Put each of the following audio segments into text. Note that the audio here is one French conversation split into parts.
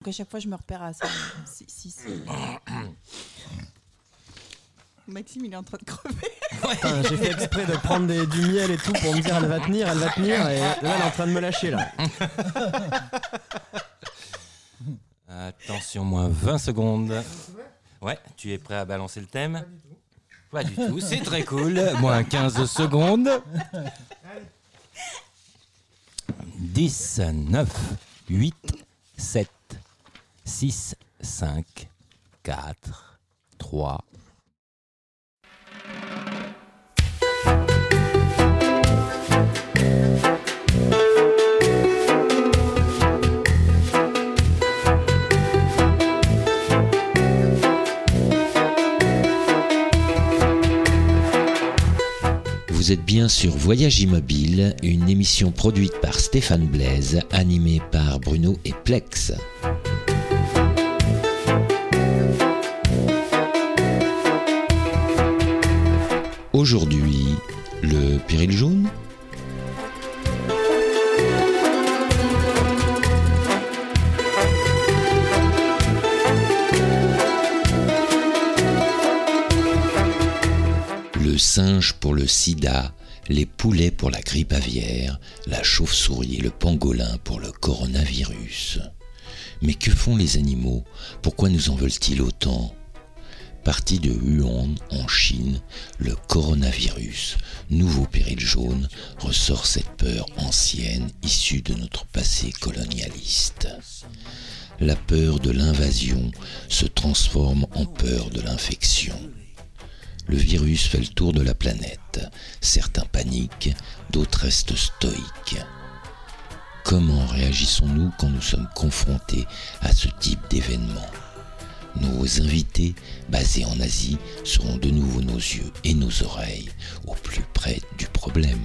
Donc à chaque fois, je me repère à ça. Si, si, si. Maxime, il est en train de crever. Putain, J'ai fait exprès de prendre des- du miel et tout pour me dire elle va tenir, elle va tenir, et là elle est en train de me lâcher là. Attention, moins 20 secondes. Ouais, tu es prêt à balancer le thème Pas du tout, c'est très cool. Moins 15 secondes. 10, 9, 8, 7, 6, 5, 4, 3. Vous êtes bien sur Voyage Immobile, une émission produite par Stéphane Blaise, animée par Bruno et Plex. Aujourd'hui, le péril jaune. Le singe pour le sida, les poulets pour la grippe aviaire, la chauve-souris et le pangolin pour le coronavirus. Mais que font les animaux? Pourquoi nous en veulent-ils autant? Parti de Wuhan, en Chine, le coronavirus, nouveau péril jaune, ressort cette peur ancienne issue de notre passé colonialiste. La peur de l'invasion se transforme en peur de l'infection. Le virus fait le tour de la planète. Certains paniquent, d'autres restent stoïques. Comment réagissons-nous quand nous sommes confrontés à ce type d'événement? Nos invités, basés en Asie, seront de nouveau nos yeux et nos oreilles au plus près du problème.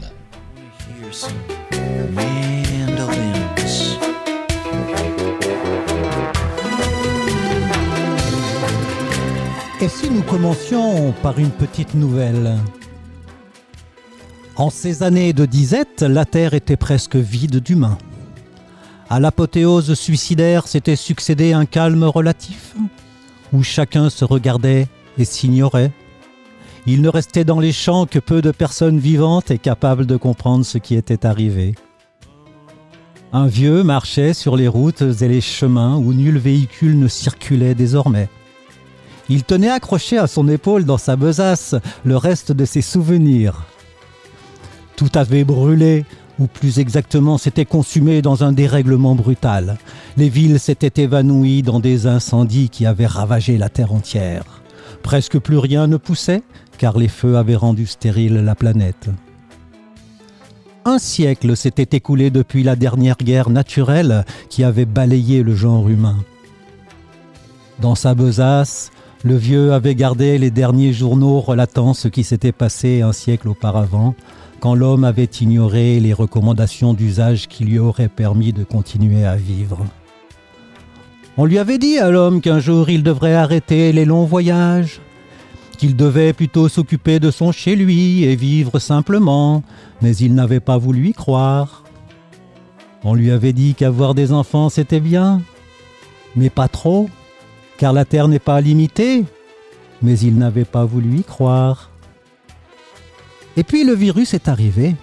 Et si nous commencions par une petite nouvelle? En ces années de disette, la Terre était presque vide d'humains. À l'apothéose suicidaire s'était succédé un calme relatif, où chacun se regardait et s'ignorait. Il ne restait dans les champs que peu de personnes vivantes et capables de comprendre ce qui était arrivé. Un vieux marchait sur les routes et les chemins où nul véhicule ne circulait désormais. Il tenait accroché à son épaule dans sa besace le reste de ses souvenirs. Tout avait brûlé, ou plus exactement s'était consumé dans un dérèglement brutal. Les villes s'étaient évanouies dans des incendies qui avaient ravagé la terre entière. Presque plus rien ne poussait, car les feux avaient rendu stérile la planète. Un siècle s'était écoulé depuis la dernière guerre naturelle qui avait balayé le genre humain. Dans sa besace, le vieux avait gardé les derniers journaux relatant ce qui s'était passé un siècle auparavant, quand l'homme avait ignoré les recommandations d'usage qui lui auraient permis de continuer à vivre. On lui avait dit à l'homme qu'un jour il devrait arrêter les longs voyages, qu'il devait plutôt s'occuper de son chez lui et vivre simplement, mais il n'avait pas voulu y croire. On lui avait dit qu'avoir des enfants c'était bien, mais pas trop car la Terre n'est pas limitée, mais il n'avait pas voulu y croire. Et puis le virus est arrivé.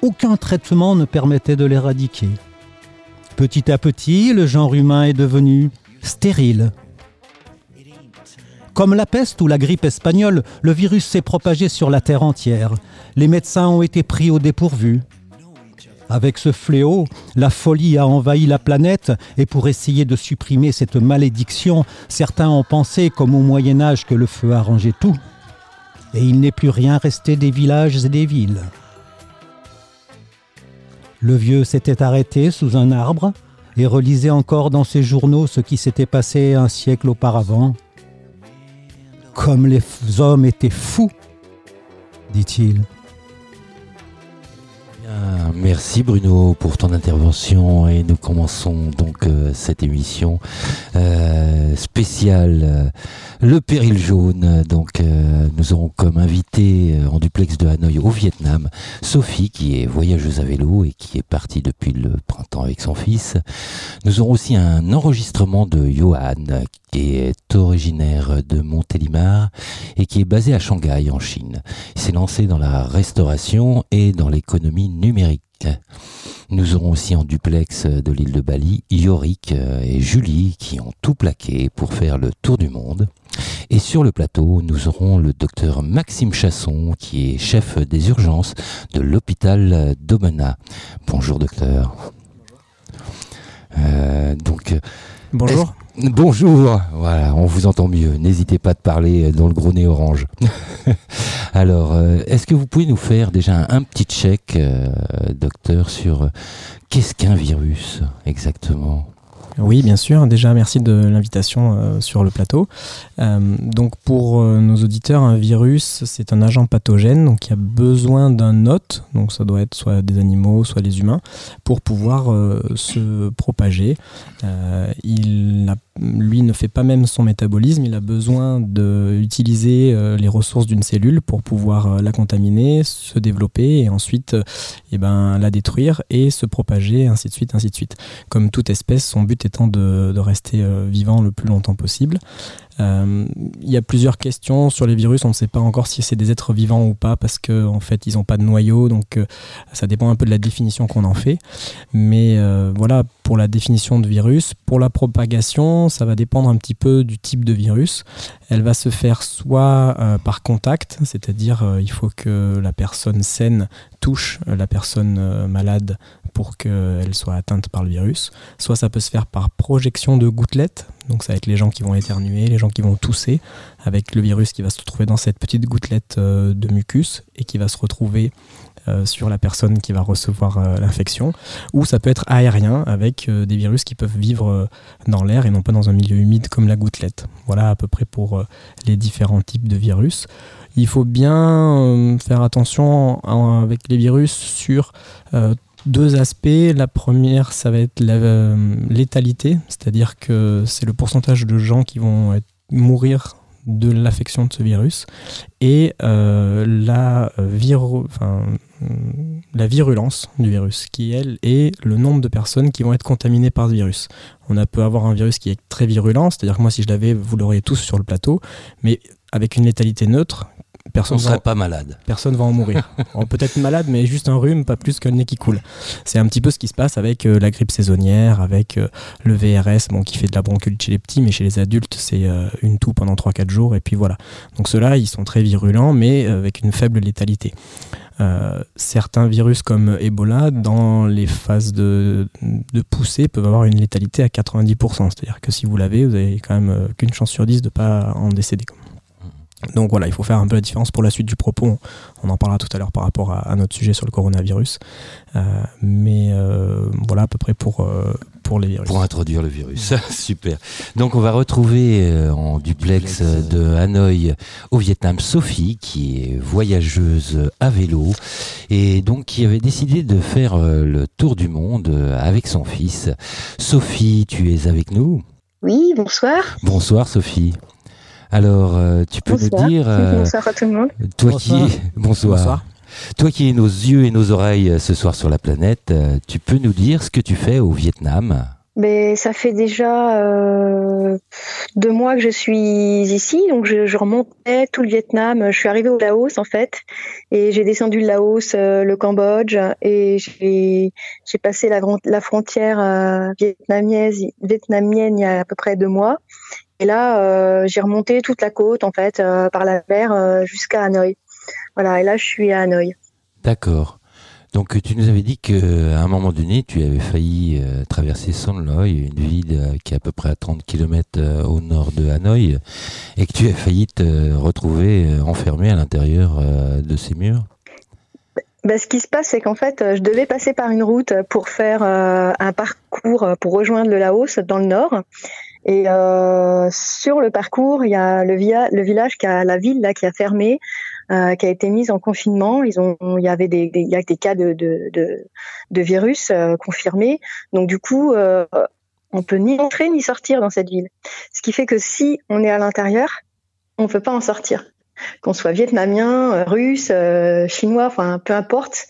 Aucun traitement ne permettait de l'éradiquer. Petit à petit, le genre humain est devenu stérile. Comme la peste ou la grippe espagnole, le virus s'est propagé sur la Terre entière. Les médecins ont été pris au dépourvu. Avec ce fléau, la folie a envahi la planète et pour essayer de supprimer cette malédiction, certains ont pensé, comme au Moyen Âge, que le feu arrangeait tout. Et il n'est plus rien resté des villages et des villes. Le vieux s'était arrêté sous un arbre et relisait encore dans ses journaux ce qui s'était passé un siècle auparavant. Comme les hommes étaient fous, dit-il. Bien, merci Bruno pour ton intervention et nous commençons donc euh, cette émission euh, spéciale euh, Le Péril Jaune. Donc nous aurons comme invité en duplex de Hanoï au Vietnam Sophie qui est voyageuse à vélo et qui est partie depuis le printemps avec son fils. Nous aurons aussi un enregistrement de Johan qui est originaire de Montélimar et qui est basé à Shanghai en Chine. Il s'est lancé dans la restauration et dans l'économie numérique. Nous aurons aussi en duplex de l'île de Bali Yorick et Julie qui ont tout plaqué pour faire le tour du monde. Et sur le plateau, nous aurons le docteur Maxime Chasson qui est chef des urgences de l'hôpital d'Omena. Bonjour docteur. Euh, donc, Bonjour. Bonjour, voilà, on vous entend mieux. N'hésitez pas de parler dans le gros nez orange. Alors, euh, est-ce que vous pouvez nous faire déjà un, petit check, euh, docteur, sur euh, qu'est-ce qu'un virus exactement? Oui, bien sûr. Déjà, merci de l'invitation euh, sur le plateau. Euh, donc, pour euh, nos auditeurs, un virus, c'est un agent pathogène, donc il a besoin d'un hôte, donc ça doit être soit des animaux, soit des humains, pour pouvoir se propager. il lui ne fait pas même son métabolisme, il a besoin d'utiliser les ressources d'une cellule pour pouvoir la contaminer, se développer et ensuite eh ben, la détruire et se propager, ainsi de suite, ainsi de suite. Comme toute espèce, son but étant de, rester euh, vivant le plus longtemps possible. Euh, il y a plusieurs questions sur les virus. On ne sait pas encore si c'est des êtres vivants ou pas parce qu'en en fait, ils n'ont pas de noyau. Donc, euh, ça dépend un peu de la définition qu'on en fait. Mais voilà, pour la définition de virus. Pour la propagation, ça va dépendre un petit peu du type de virus. Elle va se faire soit par contact, c'est-à-dire il faut que la personne saine touche la personne malade pour qu'elle soit atteinte par le virus. Soit ça peut se faire par projection de gouttelettes, donc ça va être les gens qui vont éternuer, les gens qui vont tousser, avec le virus qui va se retrouver dans cette petite gouttelette euh, de mucus et qui va se retrouver euh, sur la personne qui va recevoir euh, l'infection. Ou ça peut être aérien, avec des virus qui peuvent vivre dans l'air et non pas dans un milieu humide comme la gouttelette. Voilà à peu près pour les différents types de virus. Il faut bien faire attention avec les virus sur deux aspects. La première, ça va être la euh, létalité, c'est-à-dire que c'est le pourcentage de gens qui vont mourir de l'affection de ce virus et euh, la, euh, la virulence du virus, qui elle est le nombre de personnes qui vont être contaminées par ce virus. On peut avoir un virus qui est très virulent, c'est-à-dire que moi si je l'avais, vous l'auriez tous sur le plateau, mais avec une létalité neutre, personne ne serait pas malade. Personne va en mourir. Peut-être malade, mais juste un rhume, pas plus qu'un nez qui coule. C'est un petit peu ce qui se passe avec euh, la grippe saisonnière, avec euh, le VRS, bon, qui fait de la bronchite chez les petits, mais chez les adultes, c'est euh, une toux pendant 3-4 jours, et puis voilà. Donc ceux-là, ils sont très virulents, mais avec une faible létalité. certains virus comme Ebola, dans les phases de, de, poussée, peuvent avoir une létalité à 90%. C'est-à-dire que si vous l'avez, vous avez quand même qu'une chance sur 10 de ne pas en décéder. Donc voilà, il faut faire un peu la différence pour la suite du propos. On en parlera tout à l'heure par rapport à, notre sujet sur le coronavirus. Euh, mais euh, voilà à peu près pour, euh, pour les virus. Pour introduire le virus. Super. Donc on va retrouver en duplex de Hanoï au Vietnam Sophie, qui est voyageuse à vélo et donc qui avait décidé de faire le tour du monde avec son fils. Sophie, tu es avec nous? Oui, bonsoir. Bonsoir Sophie. Alors, euh, tu peux nous dire. Euh, bonsoir à tout le monde. Toi qui bonsoir. Toi qui es nos yeux et nos oreilles euh, ce soir sur la planète, tu peux nous dire ce que tu fais au Vietnam? Ben, ça fait déjà deux mois que je suis ici, donc je, remontais tout le Vietnam. Je suis arrivée au Laos en fait, et j'ai descendu le Laos, le Cambodge, et j'ai passé la, la frontière vietnamienne, vietnamienne il y a à peu près deux mois. Et là, euh, j'ai remonté toute la côte, en fait, euh, par la mer euh, jusqu'à Hanoï. Voilà, et là, je suis à Hanoï. D'accord. Donc, tu nous avais dit qu'à un moment donné, tu avais failli traverser Son Loy, une ville qui est à peu près à 30 km au nord de Hanoï, et que tu as failli te retrouver enfermé à l'intérieur de ces murs. Bah, ce qui se passe, c'est qu'en fait, je devais passer par une route pour faire un parcours pour rejoindre le Laos dans le nord. Et euh, sur le parcours, il y a le, via, le village qui a la ville là qui a fermé euh, qui a été mise en confinement. Ils ont, il y avait des, y a des cas de, de, de, de virus euh, confirmés. Donc du coup, euh, on peut ni entrer ni sortir dans cette ville. Ce qui fait que si on est à l'intérieur, on peut pas en sortir. Qu'on soit vietnamien, euh, russe, euh, chinois, enfin peu importe.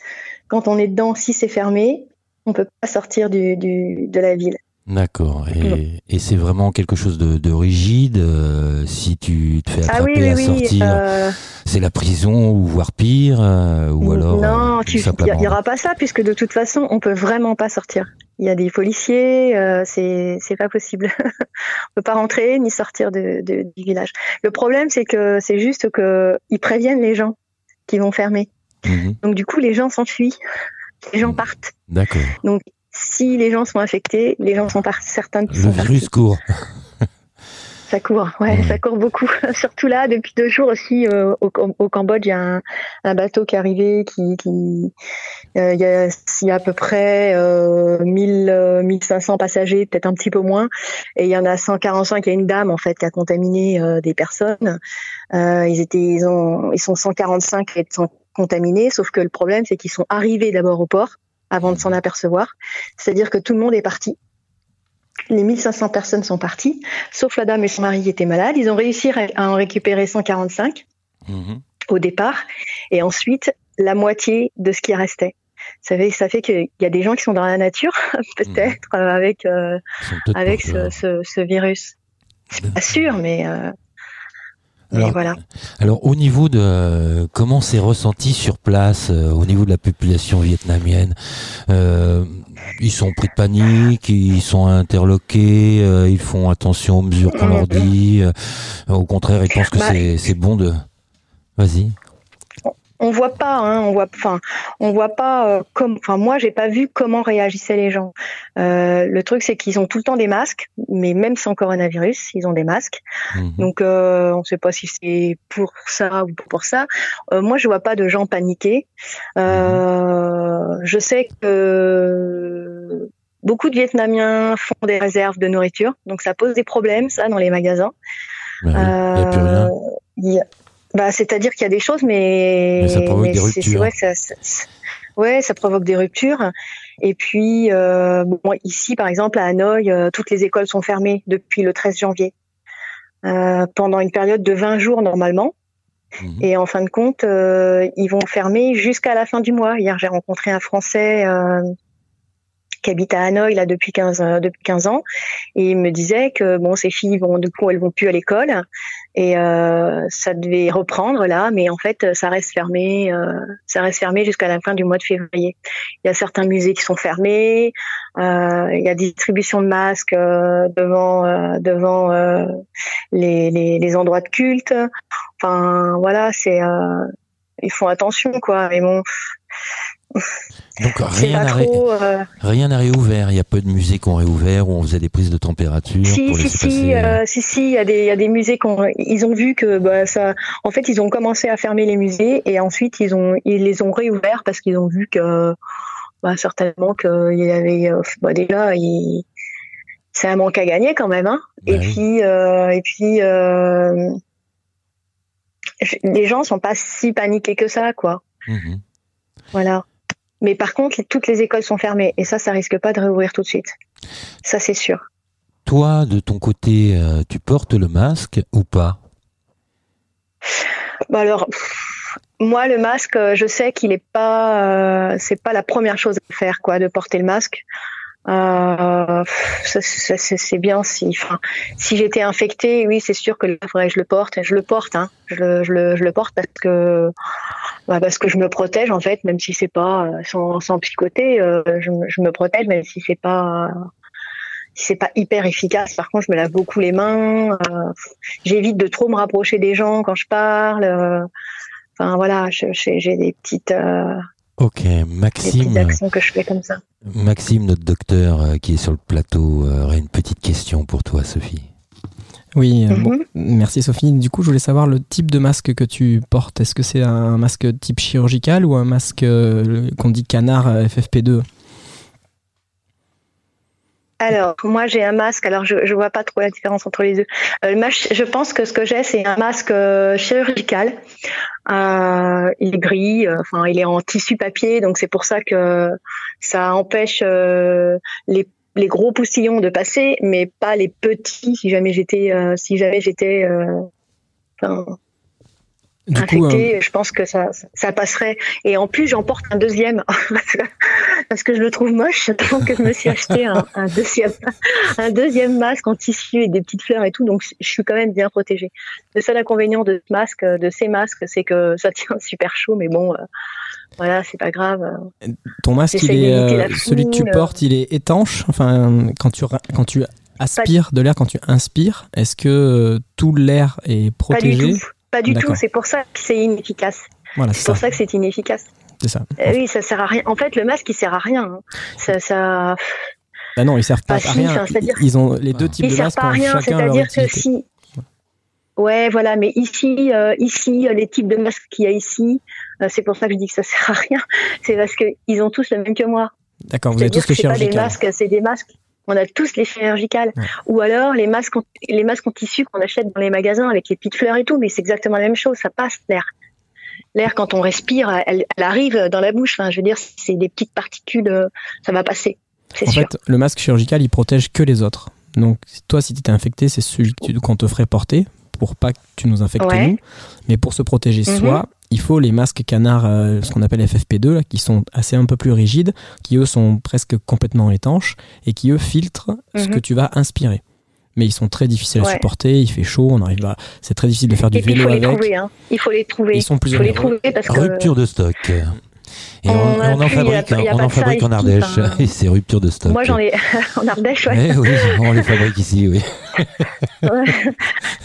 Quand on est dedans, si c'est fermé, on peut pas sortir du, du, de la ville. D'accord. Et, et c'est vraiment quelque chose de, de rigide. euh, si tu te fais Ah attraper oui, oui, à oui. sortir, euh, c'est la prison ou voire pire, euh, ou alors. non, il simplement- n'y aura pas ça puisque de toute façon, on peut vraiment pas sortir. Il y a des policiers, c'est c'est pas possible. on peut pas rentrer ni sortir de, de- du village. Le problème, c'est que c'est juste que ils préviennent les gens qui vont fermer. Mhm. Donc du coup, les gens s'enfuient, les gens Mhm. partent. D'accord. Si les gens sont infectés, les gens sont partis. Certains Le sont virus partis. court. Ça court, ouais, Ouais. ça court beaucoup. Surtout là, depuis deux jours aussi, euh, au, Cam- au Cambodge, il y a un, un bateau qui est arrivé, qui, qui euh, il, y a, il y a à peu près euh, 1000, euh, 1500 passagers, peut-être un petit peu moins, et il y en a 145. Il y a une dame en fait qui a contaminé euh, des personnes. Euh, ils étaient, ils ont, ils sont 145 à être contaminés, sauf que le problème c'est qu'ils sont arrivés d'abord au port avant de s'en apercevoir. C'est-à-dire que tout le monde est parti. Les 1500 personnes sont parties sauf la dame et son mari qui étaient malades. Ils ont réussi à en récupérer 145 Mhm. au départ, et ensuite la moitié de ce qui restait. Ça fait, ça fait qu'il y a des gens qui sont dans la nature, peut-être, euh, avec, euh, peut-être avec pas- ce, ce, ce virus. C'est pas sûr, mais, euh, Alors, voilà. Alors au niveau de euh, comment c'est ressenti sur place, euh, au niveau de la population vietnamienne, euh, ils sont pris de panique, ils sont interloqués, euh, ils font attention aux mesures qu'on leur dit. euh, au contraire, ils pensent que Bah, c'est c'est bon de. Vas-y. On voit pas, hein, on voit, enfin, on voit pas euh, comme, enfin, moi, j'ai pas vu comment réagissaient les gens. Euh, le truc, c'est qu'ils ont tout le temps des masques, mais même sans coronavirus, ils ont des masques. Mhm. Donc, euh, on ne sait pas si c'est pour ça ou pour ça. Euh, moi, je vois pas de gens paniquer. Euh, je sais que beaucoup de Vietnamiens font des réserves de nourriture, donc ça pose des problèmes, ça, dans les magasins. Bah oui, il y a plus rien. Euh, il y a- bah, c'est-à-dire qu'il y a des choses, mais, Mais ça provoque des ruptures. ouais, ça, ça- ça- ouais, ça provoque des ruptures. Et puis, euh, bon, ici, par exemple, à Hanoï, euh, toutes les écoles sont fermées depuis le 13 janvier, euh, pendant une période de 20 jours normalement. Mhm. Et en fin de compte, euh, ils vont fermer jusqu'à la fin du mois. Hier, j'ai rencontré un Français euh, qui habite à Hanoï là depuis 15 euh, depuis 15 ans et il me disait que bon ses filles vont du coup elles vont plus à l'école et euh, ça devait reprendre là mais en fait ça reste fermé euh, ça reste fermé jusqu'à la fin du mois de février. Il y a certains musées qui sont fermés, euh, il y a des distributions de masques euh, devant euh, devant euh, les, les les endroits de culte. Enfin voilà, c'est ils font attention quoi mais bon Donc rien n'a ré- euh, rien n'a réouvert. Il y a peu de musées qui ont réouvert où on faisait des prises de température Si, pour si, si, passer. euh, euh, si, si, il y a des, il y a des musées qui ont, ils ont vu que, bah, ça, en fait, ils ont commencé à fermer les musées et ensuite ils ont, ils les ont réouverts parce qu'ils ont vu que, bah, certainement qu'il y avait, bah, déjà, il- c'est un manque à gagner quand même, hein. Et puis, euh, et puis, euh, je- les gens sont pas si paniqués que ça, quoi. mhm. Voilà. Mais par contre, toutes les écoles sont fermées et ça, ça risque pas de réouvrir tout de suite. Ça, c'est sûr. Toi, de ton côté, euh, tu portes le masque ou pas? Bah alors, pff, moi, le masque, euh, je sais qu'il est pas, euh, c'est pas la première chose à faire, quoi, de porter le masque. Euh, c'est bien si, enfin, si j'étais infectée, oui, c'est sûr que je le porte. Je le porte, hein. Je le, je le, je le porte parce que, bah, parce que je me protège en fait, même si c'est pas euh, sans, sans psychoter, euh, je, me- protège, même si c'est pas, si c'est pas hyper efficace. Par contre, je me lave beaucoup les mains. euh, J'évite de trop me rapprocher des gens quand je parle. euh, Enfin voilà, j'ai des petites, euh, Ok, Maxime. petites actions que je fais comme ça. Maxime, notre docteur euh, qui est sur le plateau, euh, aurait une petite question pour toi, Sophie. Oui, euh, bon, Mhm. merci Sophie. Du coup, je voulais savoir le type de masque que tu portes. Est-ce que c'est un masque type chirurgical ou un masque euh, qu'on dit canard euh, FFP2 Alors, moi, j'ai un masque. Alors, je, je vois pas trop la différence entre les deux. Euh, je pense que ce que j'ai, c'est un masque euh, chirurgical. Euh, il est gris. Enfin, il est en tissu papier, donc c'est pour ça que ça empêche les gros poussillons de passer, mais pas les petits. Si jamais j'étais, si jamais j'étais, coup, euh, je pense que ça, ça passerait. Et en plus, j'en porte un deuxième parce que, je le trouve moche. Donc, je me suis acheté un, un deuxième, un deuxième masque en tissu et des petites fleurs et tout. Donc, je suis quand même bien protégée. Le seul inconvénient de ce masque, de ces masques, c'est que ça tient super chaud. Mais bon, euh, voilà, c'est pas grave. ton masque, il est, euh, celui que tu portes, il est étanche? Enfin, quand tu, ra- quand tu aspires de l'air, quand tu inspires, est-ce que tout l'air est Pas du protégé? tout. Pas du tout. C'est pour ça que c'est inefficace. Voilà, C'est pour ça. que c'est inefficace. C'est ça. Eh oui, ça sert à rien. En fait, le masque, il sert à rien. hein. Ça, ça, Bah non, ils servent pas à si, rien. enfin, Ils ont les deux types de sert masques pas à rien. C'est-à-dire que si. Ouais, voilà. Mais ici, euh, ici, euh, les types de masques qu'il y a ici, euh, c'est pour ça que je dis que ça sert à rien. C'est parce que ils ont tous le même que moi. D'accord, vous avez tous que c'est pas des chirurgical. masques, c'est des masques. On a tous les chirurgicales. Ouais. Ou alors les masques, en, les masques en tissu qu'on achète dans les magasins avec les petites fleurs et tout, mais c'est exactement la même chose. Ça passe l'air. L'air, quand on respire, elle, elle arrive dans la bouche. Enfin, je veux dire, c'est des petites particules, euh, ça va passer. C'est En sûr. fait, le masque chirurgical, il protège que les autres. Donc, toi, si tu étais infecté, c'est celui qu'on te ferait porter pour pas que tu nous infectes Ouais. nous. Mais pour se protéger Mhm. soi, il faut les masques canards, euh, ce qu'on appelle FFP2, là, qui sont assez un peu plus rigides, qui eux sont presque complètement étanches et qui eux filtrent ce Mhm. que tu vas inspirer. Mais ils sont très difficiles à supporter, il fait chaud, on arrive à... c'est très difficile de faire du Et puis il vélo faut les avec. trouver. Hein. Il faut les trouver. Ils sont plus il faut les trouver parce que. Rupture de stock. Et on, On a on en fabrique, a on en fabrique en Ardèche. enfin. Et c'est rupture de stock. Moi, j'en ai en Ardèche, ouais. Eh oui, on les fabrique ici, oui. Ouais.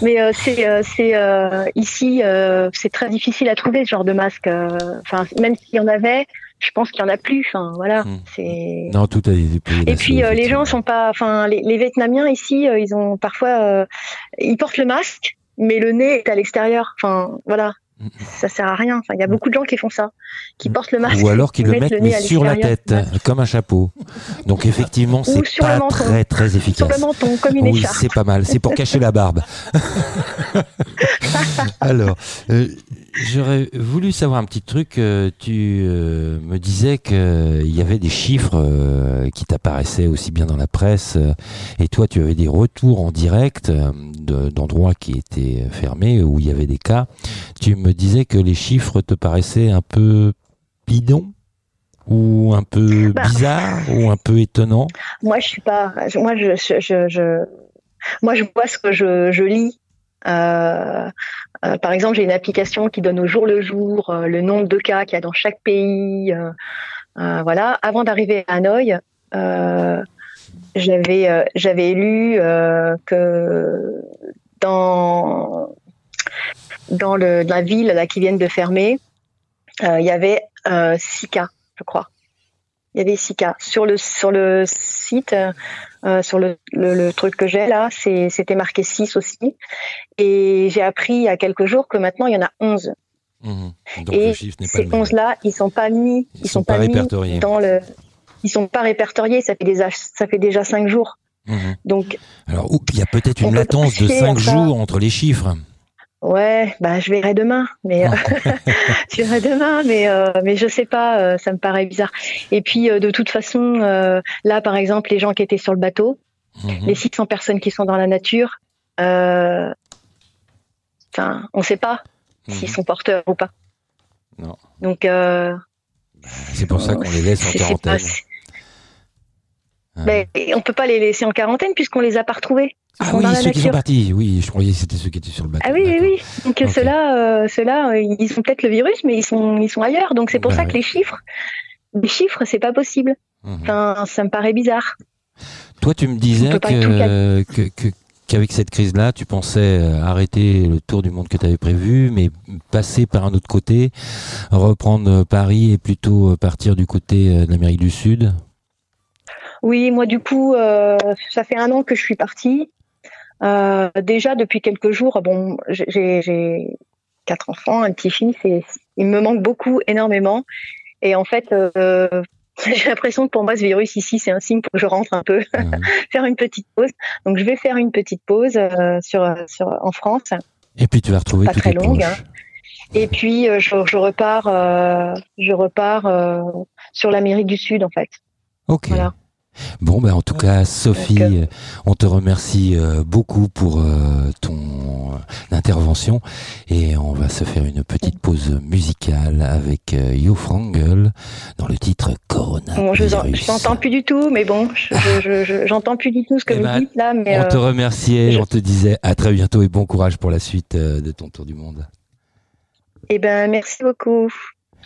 Mais euh, c'est euh, euh, ici euh, c'est très difficile à trouver ce genre de masque. Enfin même s'il y en avait, je pense qu'il y en a plus. Enfin voilà, c'est. Non, tout a été payé. Et puis euh, les gens sont pas, enfin les, les Vietnamiens ici, euh, ils ont parfois, euh, ils portent le masque, mais le nez est à l'extérieur. Enfin voilà, Mm. Ça sert à rien. Enfin il y a beaucoup de gens qui font ça, qui portent le masque. Ou alors qu'ils le mettent le mais sur la tête, comme un chapeau. Donc effectivement, c'est sur pas menton. très très sur efficace. le menton comme une Oui, c'est pas mal. C'est pour cacher la barbe. Alors, euh, j'aurais voulu savoir un petit truc. Euh, tu euh, me disais qu'il y avait des chiffres euh, qui t'apparaissaient aussi bien dans la presse. euh, et toi, tu avais des retours en direct euh, de- d'endroits qui étaient fermés, où il y avait des cas. Tu me disais que les chiffres te paraissaient un peu bidons ou un peu Bah. bizarres ou un peu étonnants? Moi, je suis pas. Moi, je, je, je, je- moi, je vois ce que je, je lis. Euh, euh, par exemple, j'ai une application qui donne au jour le jour euh, le nombre de cas qu'il y a dans chaque pays. voilà. Avant d'arriver à Hanoï, j'avais j'avais lu que dans dans le, la ville qui viennent de fermer, il y avait euh, six cas, je crois. Il y avait six cas sur le sur le site. euh, euh, sur le, le, le truc que j'ai là, c'était marqué 6 aussi. Et j'ai appris il y a quelques jours que maintenant il y en a 11. Mhm. Donc Et le chiffre n'est pas Ces le même. 11 là, ils sont pas mis, Ils ils, sont sont, pas pas, mis répertoriés. dans le ils sont pas répertoriés, ça fait déjà ça fait déjà 5 jours. Mhm. Donc Alors, il y a peut-être une peut latence de penser 5 à ça. jours entre les chiffres. Ouais, bah je verrai demain, mais euh, je verrai demain, mais euh, mais je sais pas, euh, ça me paraît bizarre. Et puis de toute façon, là par exemple, les gens qui étaient sur le bateau, Mhm. les 600 personnes qui sont dans la nature, euh, on ne sait pas s'ils Mhm. sont porteurs ou pas. Non. Donc, euh, C'est pour ça qu'on les laisse en quarantaine. pas-. Mais on peut pas les laisser en quarantaine puisqu'on les a pas retrouvés. Ah sont oui, ceux qui sont partis. Oui, je croyais que c'était ceux qui étaient sur le bateau. Ah oui, oui, oui. Donc ceux-là, euh, euh, ils ont peut-être le virus, mais ils sont, ils sont ailleurs. Donc c'est pour Bah ça oui. que les chiffres, les chiffres, c'est pas possible. Mhm. Enfin, ça me paraît bizarre. Toi, tu me disais que, que- qu'avec cette crise-là, tu pensais euh, arrêter le tour du monde que tu avais prévu, mais passer par un autre côté, reprendre Paris et plutôt partir du côté de l'Amérique du Sud? Oui, moi du coup, euh, ça fait un an que je suis partie. Euh, déjà depuis quelques jours, bon, j'ai quatre enfants, un petit-fils, et il me manque beaucoup, énormément. Et en fait, euh, J'ai l'impression que pour moi, ce virus ici, c'est un signe pour que je rentre un peu, Mhm. faire une petite pause. Donc, je vais faire une petite pause euh, sur, sur, en France. Et puis tu vas retrouver Pas très longue, proches. Et puis, euh, je, je repars, je repars sur l'Amérique du Sud, en fait. Ok. Voilà. Bon, ben en tout cas, Sophie, euh, on te remercie euh, beaucoup pour euh, ton euh, intervention et on va se faire une petite pause musicale avec euh, Yo Frangel dans le titre Corona. Bon, je n'entends plus du tout, mais bon, je- je- je- je- j'entends plus du tout ce que Eh vous ben, dites là. Mais, On euh, te remerciait, je- on te disait à très bientôt et bon courage pour la suite euh, de ton tour du monde. eh ben, merci beaucoup.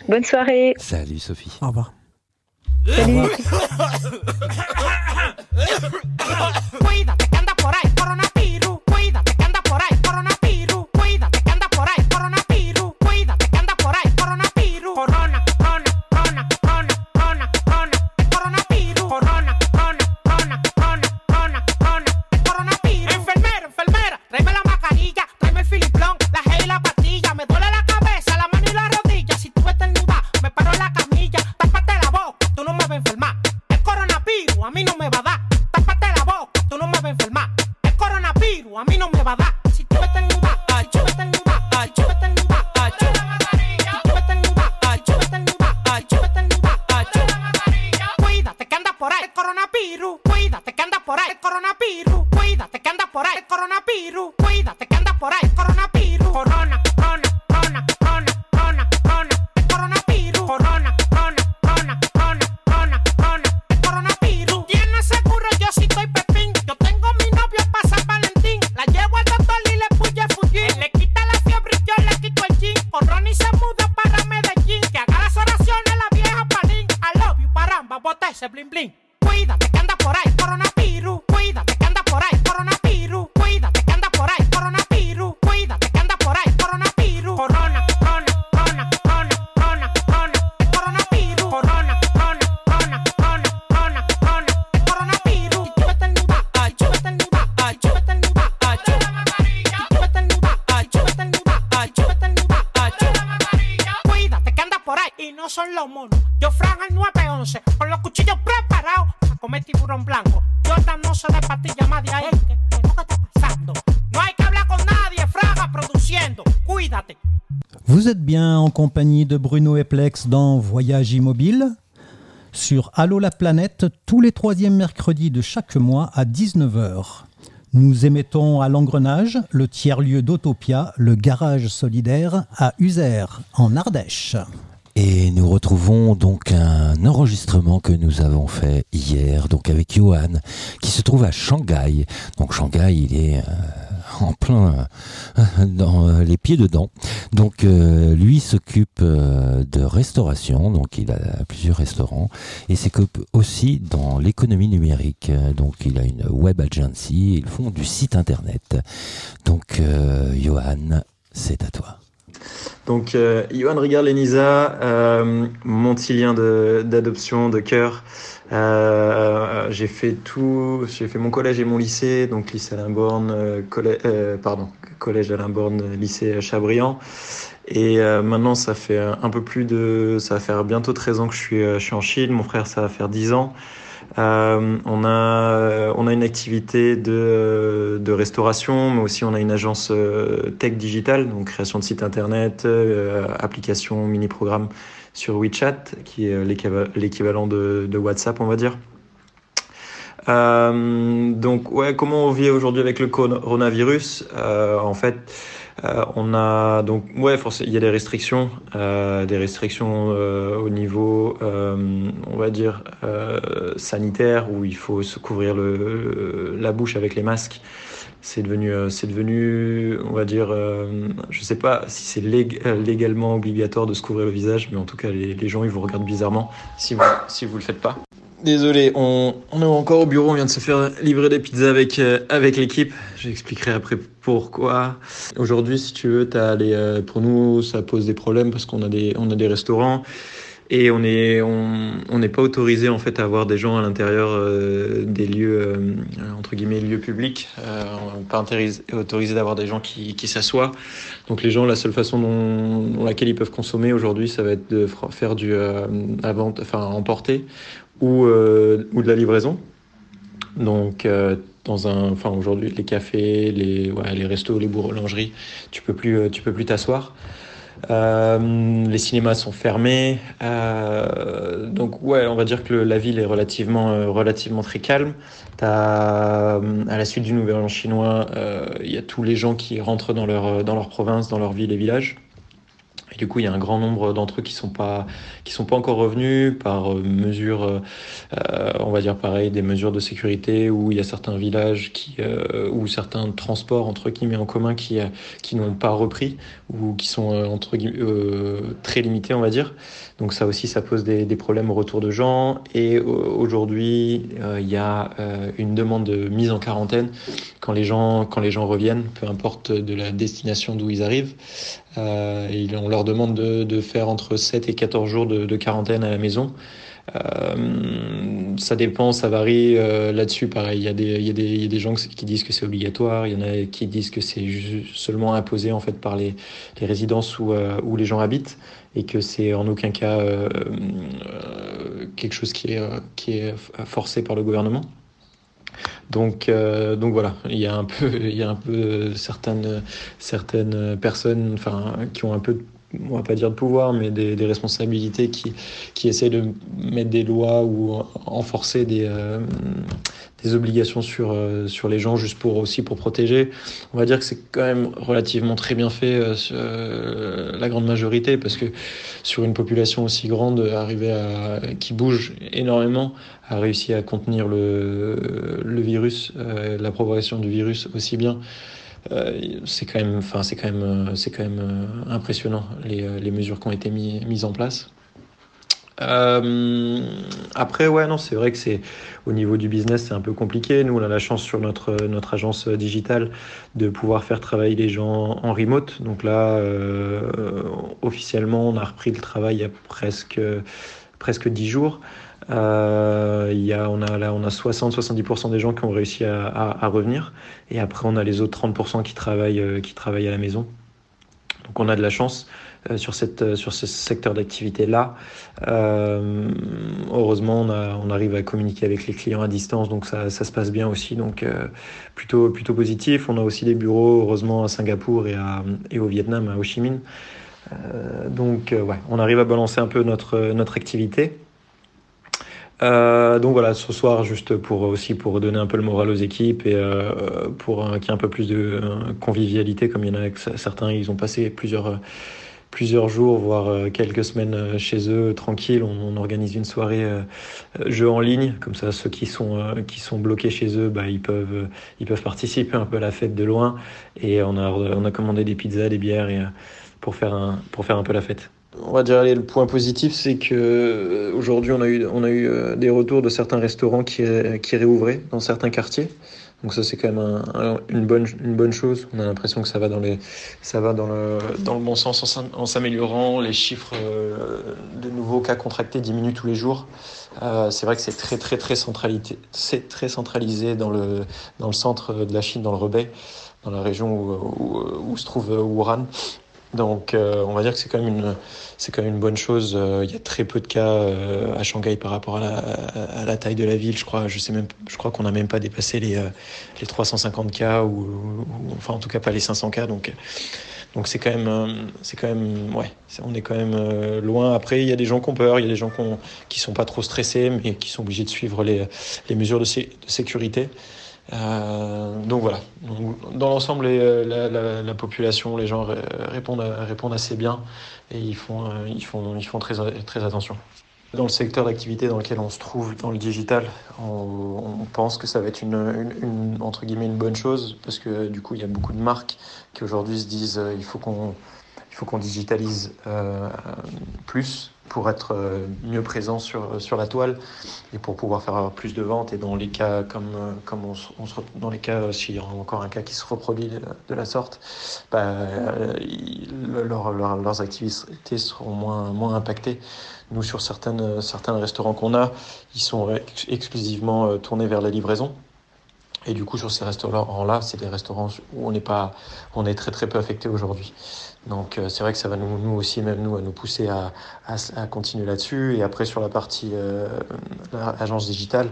Bonne soirée. Salut Sophie. Au revoir. Cuídate que anda por ahí coronavirus. vampiro. Dans Voyage Immobile sur Allo la planète tous les troisièmes mercredis de chaque mois à 19h. Nous émettons à l'engrenage, le tiers-lieu d'Autopia, le garage solidaire à Uzer, en Ardèche. Et nous retrouvons donc un enregistrement que nous avons fait hier, donc avec Johan, qui se trouve à Shanghai. Donc Shanghai, il est euh, en plein euh, dans euh, les pieds dedans. Donc euh, lui s'occupe de restauration, donc il a plusieurs restaurants, et s'occupe aussi dans l'économie numérique. Donc il a une web agency, ils font du site internet. Donc Johan, c'est à toi. Donc, Johan Rigard Lenisa, euh, montilien de- d'adoption, de, cœur. Euh, j'ai fait tout, j'ai fait mon collège et mon lycée, donc lycée Alain Borne, euh, collè- euh, pardon, collège Alain Borne, lycée Chabriand. Et euh, maintenant, ça fait un peu plus de, ça va faire bientôt 13 ans que je suis, euh, je suis en Chine. Mon frère, ça va faire 10 ans. Euh, on a, on a une activité de, de restauration, mais aussi on a une agence euh, tech digitale, donc création de sites internet, euh, application, mini-programme sur WeChat, qui est l'équiva- l'équivalent de, WhatsApp, on va dire. Euh, donc, ouais, comment on vit aujourd'hui avec le coronavirus? Euh, En fait, euh, on a donc, ouais, il y a des restrictions, euh, des restrictions euh, au niveau, euh, on va dire, euh, sanitaire, où il faut se couvrir le, la bouche avec les masques. C'est devenu, euh, c'est devenu, on va dire, euh, je sais pas si c'est euh, légalement obligatoire de se couvrir le visage, mais en tout cas, les, gens, ils vous regardent bizarrement si vous, si vous le faites pas. Désolé, on, est encore au bureau, on vient de se faire livrer des pizzas avec, avec l'équipe. J'expliquerai après pourquoi. Aujourd'hui, si tu veux, t'as les, pour nous, ça pose des problèmes parce qu'on a des, on a des restaurants. Et on est on on n'est pas autorisé en fait à avoir des gens à l'intérieur euh, des lieux euh, entre guillemets lieux publics. Euh, on n'est pas autorisé, d'avoir des gens qui, s'assoient. Donc les gens la seule façon dont, laquelle ils peuvent consommer aujourd'hui ça va être de faire du euh, à vente enfin emporter ou euh, de la livraison. Donc euh, dans un enfin aujourd'hui les cafés les ouais, les restos les boulangeries tu peux plus euh, tu peux plus t'asseoir euh, les cinémas sont fermés, euh, donc ouais, on va dire que le- la ville est relativement, euh, relativement très calme. T'as, euh, à la suite du Nouvel An chinois, euh, il y a tous les gens qui rentrent dans leur, dans leur province, dans leur ville et village. Et du coup, il y a un grand nombre d'entre eux qui sont pas, qui sont pas encore revenus par euh, mesure, euh, on va dire pareil, des mesures de sécurité où il y a certains villages qui, euh, ou certains transports entre guillemets en commun qui, qui n'ont pas repris ou qui sont entre euh, très limités, on va dire. Donc ça aussi, ça pose des, des problèmes au retour de gens. Et aujourd'hui, il y a une demande de mise en quarantaine quand les gens, quand les gens reviennent, peu importe de la destination d'où ils arrivent. Leur demande de, de faire entre 7 et 14 jours de, de quarantaine à la maison. Euh, ça dépend, ça varie euh, là-dessus. Pareil, il y, a des, y y a des gens qui disent que c'est obligatoire, il y en a qui disent que c'est seulement imposé en fait par les, les résidences où, euh, où les gens habitent et que c'est en aucun cas quelque chose qui est, qui est forcé par le gouvernement. Donc, donc voilà, il y a un peu, il y a un peu certaines, certaines personnes, enfin, qui ont un peu, on va pas dire de pouvoir, mais des, des responsabilités qui, qui essaient de mettre des lois ou enforcer des, euh, des obligations sur, euh, sur les gens juste pour aussi pour protéger. On va dire que c'est quand même relativement très bien fait euh, euh, la grande majorité parce que sur une population aussi grande, arriver à qui bouge énormément, a réussi à contenir le, le virus, euh, la propagation du virus aussi bien. Euh, c'est quand même, enfin c'est quand même, euh, c'est quand même euh, impressionnant les, les mesures qui ont été mis, mises en place. Après, ouais, non, c'est vrai que c'est au niveau du business, c'est un peu compliqué. Nous, on a la chance sur notre notre agence digitale de pouvoir faire travailler les gens en remote. Donc là, officiellement, on a repris le travail il y a presque presque dix jours. Euh, y a, on a là, on a 60-70% des gens qui ont réussi à, à, à, revenir. Et après, on a les autres 30% qui travaillent, euh, qui travaillent à la maison. Donc, on a de la chance euh, sur, cette, sur ce secteur d'activité-là. Euh, heureusement, on, a, on arrive à communiquer avec les clients à distance, donc ça, ça se passe bien aussi. Donc, euh, plutôt, plutôt positif. On a aussi des bureaux, heureusement, à Singapour et, à, et au Vietnam, à Ho Chi Minh. Euh, donc, ouais, on arrive à balancer un peu notre, notre activité. Euh, donc voilà, ce soir, juste pour aussi pour redonner un peu le moral aux équipes et euh, pour euh, qu'il y ait un peu plus de euh, convivialité, comme il y en a certains, ils ont passé plusieurs plusieurs jours, voire quelques semaines chez eux, tranquille. On, organise une soirée jeu en ligne, comme ça, ceux qui sont qui sont bloqués chez eux, bah, ils peuvent ils peuvent participer un peu à la fête de loin. Et on a on a commandé des pizzas, des bières et pour faire un pour faire un peu la fête on va dire allez, le point positif, c'est que euh, aujourd'hui on a eu on a eu euh, des retours de certains restaurants qui qui réouvraient dans certains quartiers. Donc ça c'est quand même un, un, une bonne une bonne chose. On a l'impression que ça va dans les ça va dans le dans le bon sens en, s'améliorant. Les chiffres euh, de nouveaux cas contractés diminuent tous les jours. Euh, c'est vrai que c'est très très très centralisé c'est très centralisé dans le dans le centre de la Chine, dans le Rebay, dans la région où, où, où se trouve Wuhan. Donc, euh, on va dire que c'est quand même une, c'est quand même une bonne chose. Euh, il y a très peu de cas euh, à Shanghai par rapport à la, à la, taille de la ville. Je crois, je sais même, je crois qu'on n'a même pas dépassé les, les 350 cas ou, ou, enfin en tout cas pas les 500 cas. Donc, donc c'est quand même, c'est quand même, ouais, on est quand même loin. Après, il y a des gens qui ont peur, il y a des gens qui, ont, sont pas trop stressés, mais qui sont obligés de suivre les, les mesures de sécurité. Euh, donc voilà. Dans l'ensemble, la, la, la, population, les gens répondent, répondent assez bien et ils font, très, attention. Dans le secteur d'activité dans lequel on se trouve, dans le digital, on, pense que ça va être une, entre guillemets une bonne chose parce que du coup, il y a beaucoup de marques qui aujourd'hui se disent euh, il faut qu'on digitalise euh, plus pour être euh, mieux présent sur, sur la toile et pour pouvoir faire plus de ventes. Et dans les cas comme, euh, comme on, on se, dans les cas, euh, s'il y a encore un cas qui se reproduit de, la sorte, bah, leur- leur- leurs activités seront moins, moins impactées. Nous, sur certaines, certains restaurants qu'on a, ils sont ex- exclusivement tournés vers la livraison. Et du coup, sur ces restaurants-là, c'est des restaurants où on n'est pas, on est très très peu affecté aujourd'hui. Donc euh, c'est vrai que ça va nous, nous aussi, même nous, à nous pousser à, à, à continuer là-dessus. Et après, sur la partie euh, agence digitale,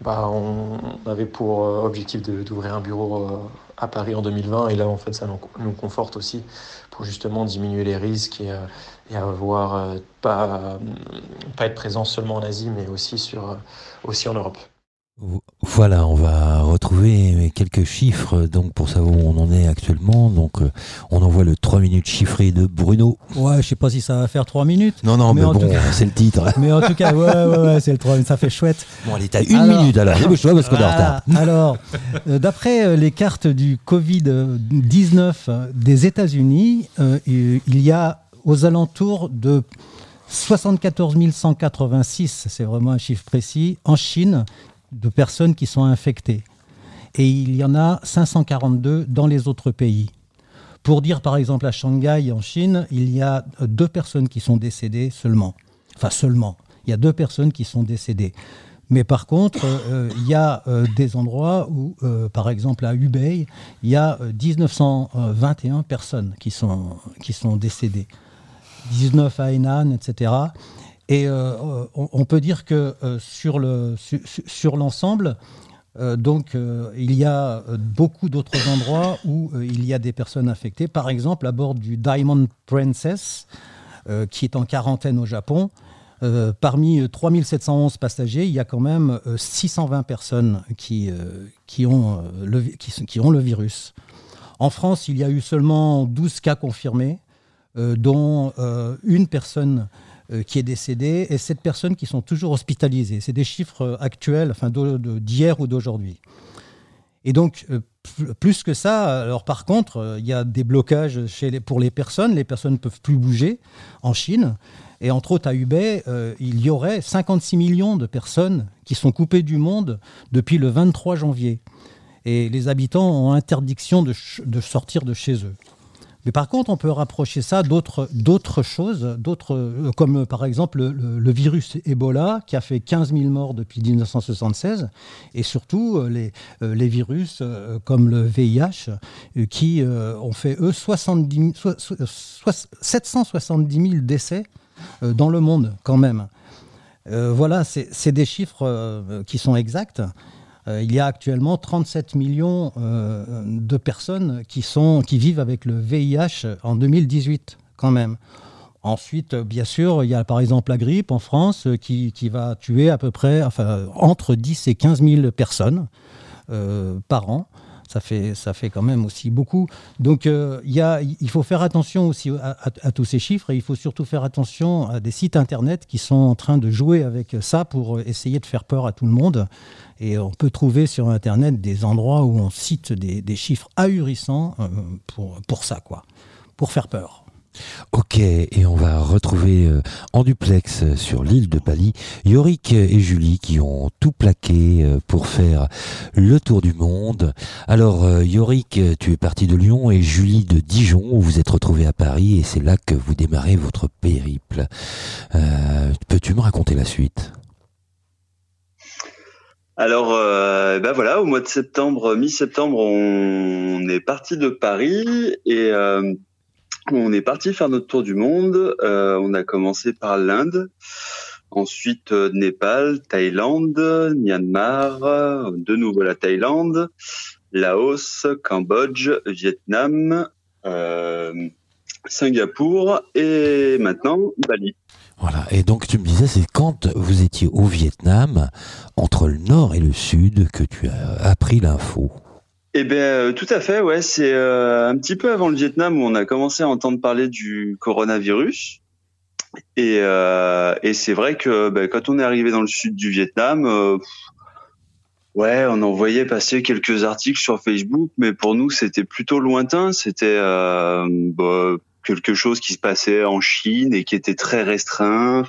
bah, on, avait pour euh, objectif d'ouvrir un bureau euh, à Paris en 2020. Et là, en fait, ça nous, conforte aussi pour justement diminuer les risques et, euh, et avoir pas, pas être présent seulement en Asie, mais aussi, sur, aussi en Europe. Voilà, on va retrouver quelques chiffres donc pour savoir où on en est actuellement. Donc euh, on envoie le 3 minutes chiffré de Bruno. Ouais, je sais pas si ça va faire 3 minutes. Non, non, mais, bon, tout cas- c'est le titre. Mais en tout cas, ouais, ouais, ouais, c'est le 3 ça fait chouette. Bon, allez, t'as une Alors- minute alors. Parce qu'on est en retard. Alors, euh, d'après euh, les cartes du Covid-19 euh, des États-Unis, euh, il y a aux alentours de 74 186, c'est vraiment un chiffre précis, en Chine, de personnes qui sont infectées. Et il y en a 542 dans les autres pays. Pour dire par exemple à Shanghai, en Chine, il y a deux personnes qui sont décédées seulement. Enfin seulement. Il y a deux personnes qui sont décédées. Mais par contre, euh, il y a euh, des endroits où, euh, par exemple à Hubei, il y a euh, 1921 personnes qui sont, qui sont décédées. 19 à Henan, etc. Et euh, on, peut dire que euh, sur le sur, sur l'ensemble, euh, donc euh, il y a euh, beaucoup d'autres endroits où euh, il y a des personnes infectées. Par exemple, à bord du Diamond Princess, euh, qui est en quarantaine au Japon. euh, parmi euh, 3711 passagers, il y a quand même euh, 620 personnes qui, euh, qui, ont, euh, le, qui, ont le virus. En France, il y a eu seulement 12 cas confirmés, euh, dont euh, une personne euh, qui est décédée et sept personnes qui sont toujours hospitalisées. C'est des chiffres euh, actuels, d'hier ou d'aujourd'hui. Et donc, euh, pl- plus que ça, alors par contre, euh, il y a des blocages pour les personnes. Les personnes ne peuvent plus bouger en Chine. Et entre autres, à Hubei, euh, il y aurait 56 millions de personnes qui sont coupées du monde depuis le 23 janvier. Et les habitants ont interdiction de sortir de chez eux. Mais par contre, on peut rapprocher ça d'autres choses, euh, comme euh, par exemple le, virus Ebola qui a fait 15 000 morts depuis 1976, et surtout euh, les, virus comme le VIH qui ont fait eux 70 000 so- so- so- 770 000 décès dans le monde quand même. Voilà, c'est des chiffres qui sont exacts. Euh, il y a actuellement 37 millions euh, de personnes qui, sont, qui vivent avec le VIH en 2018, quand même. Ensuite, euh, bien sûr, il y a par exemple la grippe en France qui, va tuer à peu près entre 10 et 15 000 personnes par an. Ça fait, quand même aussi beaucoup. Donc, euh, il y a, il faut faire attention aussi à, tous ces chiffres et il faut surtout faire attention à des sites internet qui sont en train de jouer avec ça pour essayer de faire peur à tout le monde. Et on peut trouver sur internet des endroits où on cite des, des chiffres ahurissants euh, pour, pour ça, quoi, pour faire peur. Ok, et on va retrouver euh, en duplex euh, sur l'île de Bali Yorick et Julie qui ont tout plaqué euh, pour faire le tour du monde. Alors Yorick, tu es parti de Lyon et Julie de Dijon où vous êtes retrouvés à Paris et c'est là que vous démarrez votre périple. Peux-tu me raconter la suite? Alors, euh, ben voilà, au mois de septembre, mi-septembre, on est parti de Paris et on est parti faire notre tour du monde. Euh, on a commencé par l'Inde, ensuite euh, Népal, Thaïlande, Myanmar, euh, de nouveau la Thaïlande, Laos, Cambodge, Vietnam, Singapour et maintenant Bali. Voilà, et donc tu me disais, c'est quand vous étiez au Vietnam, entre le nord et le sud, que tu as appris l'info? Eh bien, euh, tout à fait, ouais. C'est euh, un petit peu avant le Vietnam où on a commencé à entendre parler du coronavirus. Et, euh, et c'est vrai que ben, quand on est arrivé dans le sud du Vietnam, euh, ouais, on en voyait passer quelques articles sur Facebook, mais pour nous, c'était plutôt lointain. C'était euh, bah, quelque chose qui se passait en Chine et qui était très restreint.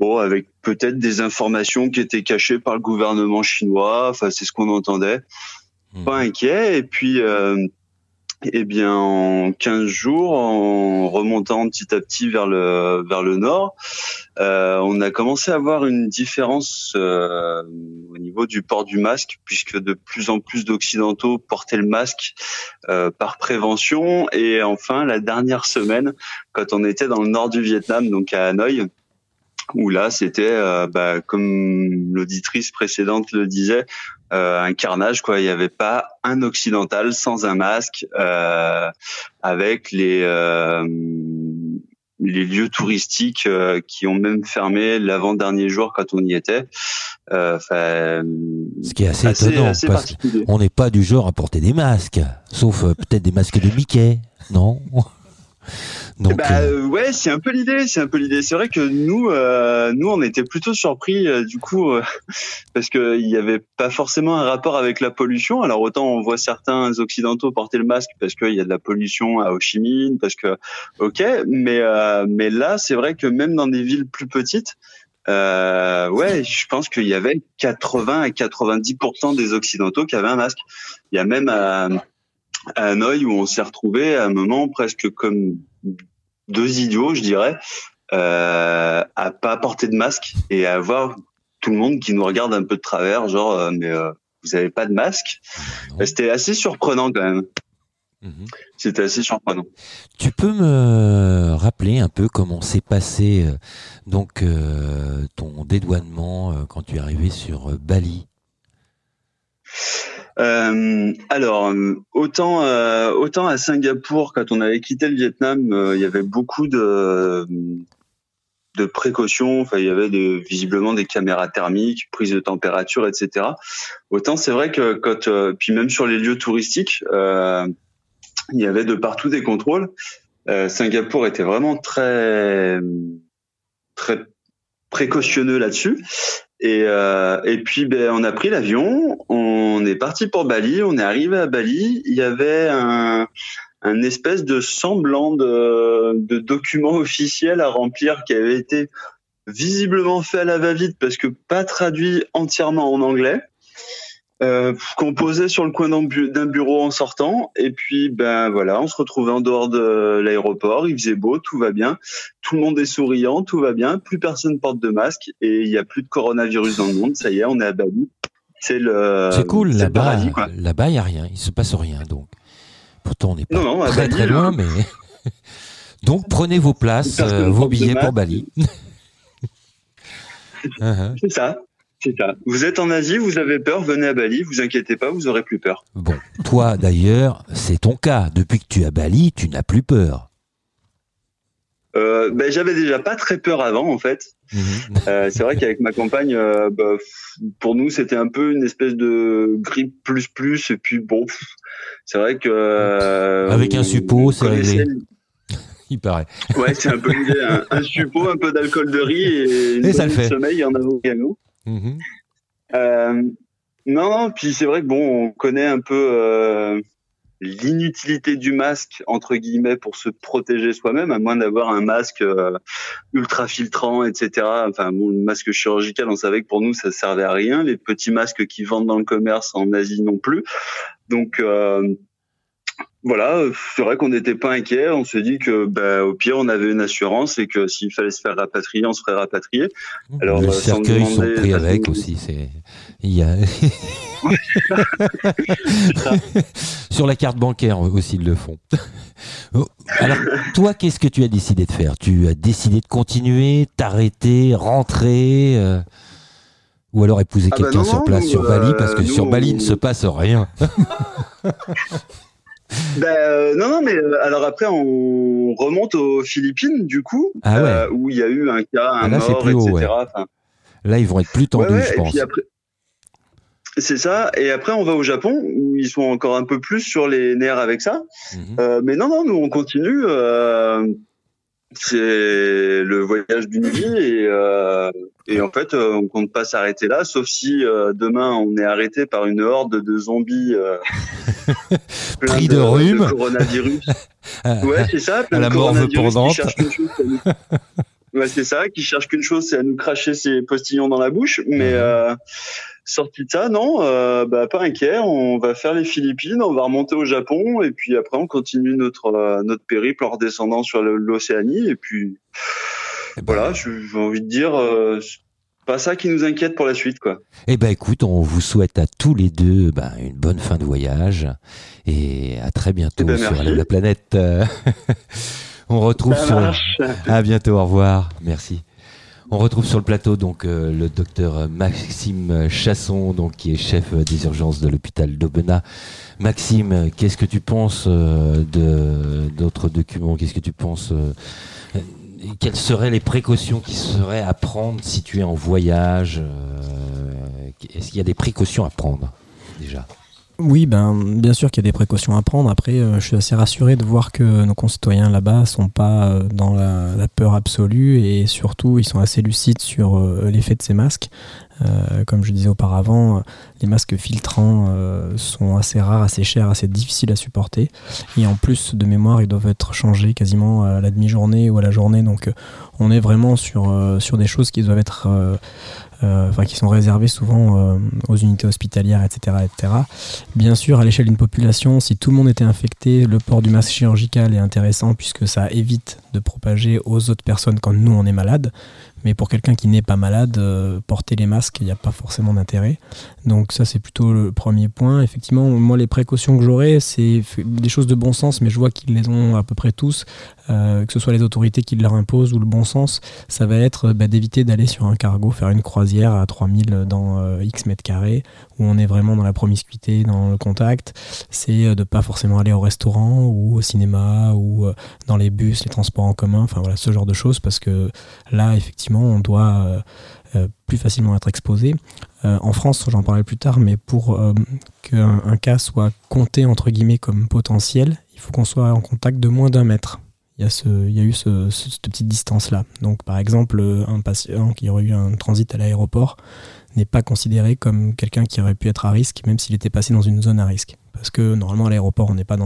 Bon, avec peut-être des informations qui étaient cachées par le gouvernement chinois. Enfin, c'est ce qu'on entendait. Pas inquiet. Et puis, euh, eh bien, en 15 jours, en remontant petit à petit vers le vers le nord, euh, on a commencé à avoir une différence euh, au niveau du port du masque, puisque de plus en plus d'occidentaux portaient le masque euh, par prévention. Et enfin, la dernière semaine, quand on était dans le nord du Vietnam, donc à Hanoï, où là, c'était, bah, comme l'auditrice précédente le disait, euh, un carnage quoi. Il n'y avait pas un occidental sans un masque euh, avec les euh, les lieux touristiques euh, qui ont même fermé l'avant-dernier jour quand on y était. Euh, Ce qui est assez, étonnant, assez parce qu'on n'est pas du genre à porter des masques, sauf peut-être des masques de Mickey, non? Donc, bah, euh, euh, ouais, c'est un peu l'idée, c'est un peu l'idée. C'est vrai que nous, euh, nous, on était plutôt surpris euh, du coup euh, parce que il y avait pas forcément un rapport avec la pollution. Alors autant on voit certains occidentaux porter le masque parce qu'il y a de la pollution à Ho Chi Minh, parce que ok, mais euh, mais là, c'est vrai que même dans des villes plus petites. Euh, ouais, je pense qu'il y avait 80 à 90% des occidentaux qui avaient un masque. Il y a même à, à Hanoï où on s'est retrouvé à un moment presque comme deux idiots, je dirais, euh, à pas porter de masque et à voir tout le monde qui nous regarde un peu de travers, genre euh, mais euh, vous avez pas de masque? Bah, C'était assez surprenant quand même. Mhm. C'était assez surprenant. Tu peux me rappeler un peu comment s'est passé euh, donc ton dédouanement quand tu es arrivé sur Bali? Euh, alors, euh, autant euh, autant à Singapour, quand on avait quitté le Vietnam, euh, il y avait beaucoup de de précautions. Enfin, il y avait des, visiblement des caméras thermiques, prise de température, etc. Autant c'est vrai que quand euh, puis même sur les lieux touristiques, euh, il y avait de partout des contrôles. Singapour était vraiment très très précautionneux là-dessus. Et, euh, et puis ben, on a pris l'avion, on est parti pour Bali, on est arrivé à Bali, il y avait un, un espèce de semblant de, de document officiel à remplir qui avait été visiblement fait à la va-vite parce que pas traduit entièrement en anglais. Euh, qu'on posait sur le coin d'un bu- d'un bureau en sortant et puis ben voilà on se retrouvait en dehors de l'aéroport il faisait beau tout va bien tout le monde est souriant tout va bien plus personne porte de masque et il y a plus de coronavirus dans le monde ça y est on est à Bali c'est le C'est cool, là-bas, là-bas, il n'y a rien, il se passe rien. Donc, pourtant, on n'est pas Non, non, à très Bali, très loin, mais. donc, prenez vos places, euh, vos billets pour. Bali. Uh-huh. c'est ça c'est ça vous êtes en Asie vous avez peur venez à Bali vous inquiétez pas vous aurez plus peur Bon, toi d'ailleurs, c'est ton cas. Depuis que tu es à Bali, tu n'as plus peur. euh, ben j'avais déjà pas très peur avant en fait Mhm. Euh, c'est vrai qu'avec ma compagne, euh, bah, pour nous, c'était un peu une espèce de grippe plus plus. Et puis bon, c'est vrai que Avec un on c'est réglé. Il paraît. Ouais, c'est un peu l'idée. Un, un suppo, un peu d'alcool de riz et une Et ça le fait. sommeil en avocado. Mhm. Euh, non, non, puis c'est vrai que bon, on connaît un peu euh, l'inutilité du masque entre guillemets pour se protéger soi-même, à moins d'avoir un masque euh, ultra filtrant, etc. Enfin, bon, le masque chirurgical, on savait que pour nous ça servait à rien. Les petits masques qui vendent dans le commerce en Asie non plus. Donc euh, voilà, c'est vrai qu'on n'était pas inquiet. On s'est dit que, bah, au pire, on avait une assurance et que s'il fallait se faire rapatrier, on se ferait rapatrier. Alors, les euh, sans cercueils sont pris avec aussi. C'est il y a sur la carte bancaire aussi ils le font. Oh, Alors toi, qu'est-ce que tu as décidé de faire? Tu as décidé de continuer, t'arrêter, rentrer, euh, ou alors épouser Ah bah quelqu'un sur place nous, sur Bali parce que sur Bali il ne se passe rien? Ben, euh, non, non, mais euh, alors après, on remonte aux Philippines, du coup, Ah ouais. euh, où il y a eu un cas, un Ah là, mort, plus haut, etc. ouais. Enfin, Là ils vont être plus tendus, ouais, je pense. après, c'est ça. Et après, on va au Japon, où ils sont encore un peu plus sur les nerfs avec ça. Mhm. Euh, mais non, non, nous on continue. C'est le voyage d'une vie et, euh, et en fait euh, on compte pas s'arrêter là sauf si euh, demain on est arrêté par une horde de zombies euh, Pris de rhume. coronavirus. À- ouais c'est ça plein à la de morve coronavirus qui c'est ça qui cherche qu'une chose c'est à nous cracher ses postillons dans la bouche mais euh, sorti de ça non euh, bah pas inquiet on va faire les Philippines on va remonter au Japon et puis après on continue notre euh, notre périple en redescendant sur l'Océanie et puis ben, voilà, j'ai envie de dire, euh, pas ça qui nous inquiète pour la suite, quoi. Eh ben écoute, on vous souhaite à tous les deux ben, une bonne fin de voyage et à très bientôt Eh ben, sur la planète. On retrouve sur. marche. À bientôt, au revoir, merci. On retrouve sur le plateau donc euh, le docteur Maxime Chasson, donc qui est chef des urgences de l'hôpital d'Aubenas. Maxime, qu'est-ce que tu penses euh, de d'autres documents? Qu'est-ce que tu penses euh, Quelles seraient les précautions qui seraient à prendre si tu es en voyage Est-ce qu'il y a des précautions à prendre déjà? Oui, ben, bien sûr qu'il y a des précautions à prendre. Après, euh, je suis assez rassuré de voir que nos concitoyens là-bas sont pas euh, dans la, peur absolue et surtout, ils sont assez lucides sur euh, l'effet de ces masques. Comme je disais auparavant, les masques filtrants sont assez rares, assez chers, assez difficiles à supporter. Et en plus de mémoire, ils doivent être changés quasiment à la demi-journée ou à la journée. Donc, on est vraiment sur, sur des choses qui doivent être enfin, qui sont réservées souvent euh, aux unités hospitalières, etc., etc. Bien sûr, à l'échelle d'une population, si tout le monde était infecté, le port du masque chirurgical est intéressant puisque ça évite de propager aux autres personnes quand nous on est malade. Mais pour quelqu'un qui n'est pas malade, euh, porter les masques, il n'y a pas forcément d'intérêt. Donc ça, c'est plutôt le premier point. Effectivement, moi, les précautions que j'aurais, c'est des choses de bon sens, mais je vois qu'ils les ont à peu près tous, euh, que ce soit les autorités qui leur imposent ou le bon sens. Ça va être bah, d'éviter d'aller sur un cargo, faire une croisière à 3000 dans euh, X mètres carrés, où on est vraiment dans la promiscuité, dans le contact. C'est euh, de pas forcément aller au restaurant ou au cinéma ou euh, dans les bus, les transports en commun, enfin voilà, ce genre de choses, parce que là, effectivement, on doit euh, euh, plus facilement être exposé. Euh, en France, j'en parlerai plus tard, mais pour qu'un un cas soit compté entre guillemets comme potentiel, il faut qu'on soit en contact de moins d'un mètre. Il y a, eu ce- ce- cette petite distance-là. Donc, par exemple, un patient qui aurait eu un transit à l'aéroport n'est pas considéré comme quelqu'un qui aurait pu être à risque, même s'il était passé dans une zone à risque. Parce que normalement, à l'aéroport, on n'est pas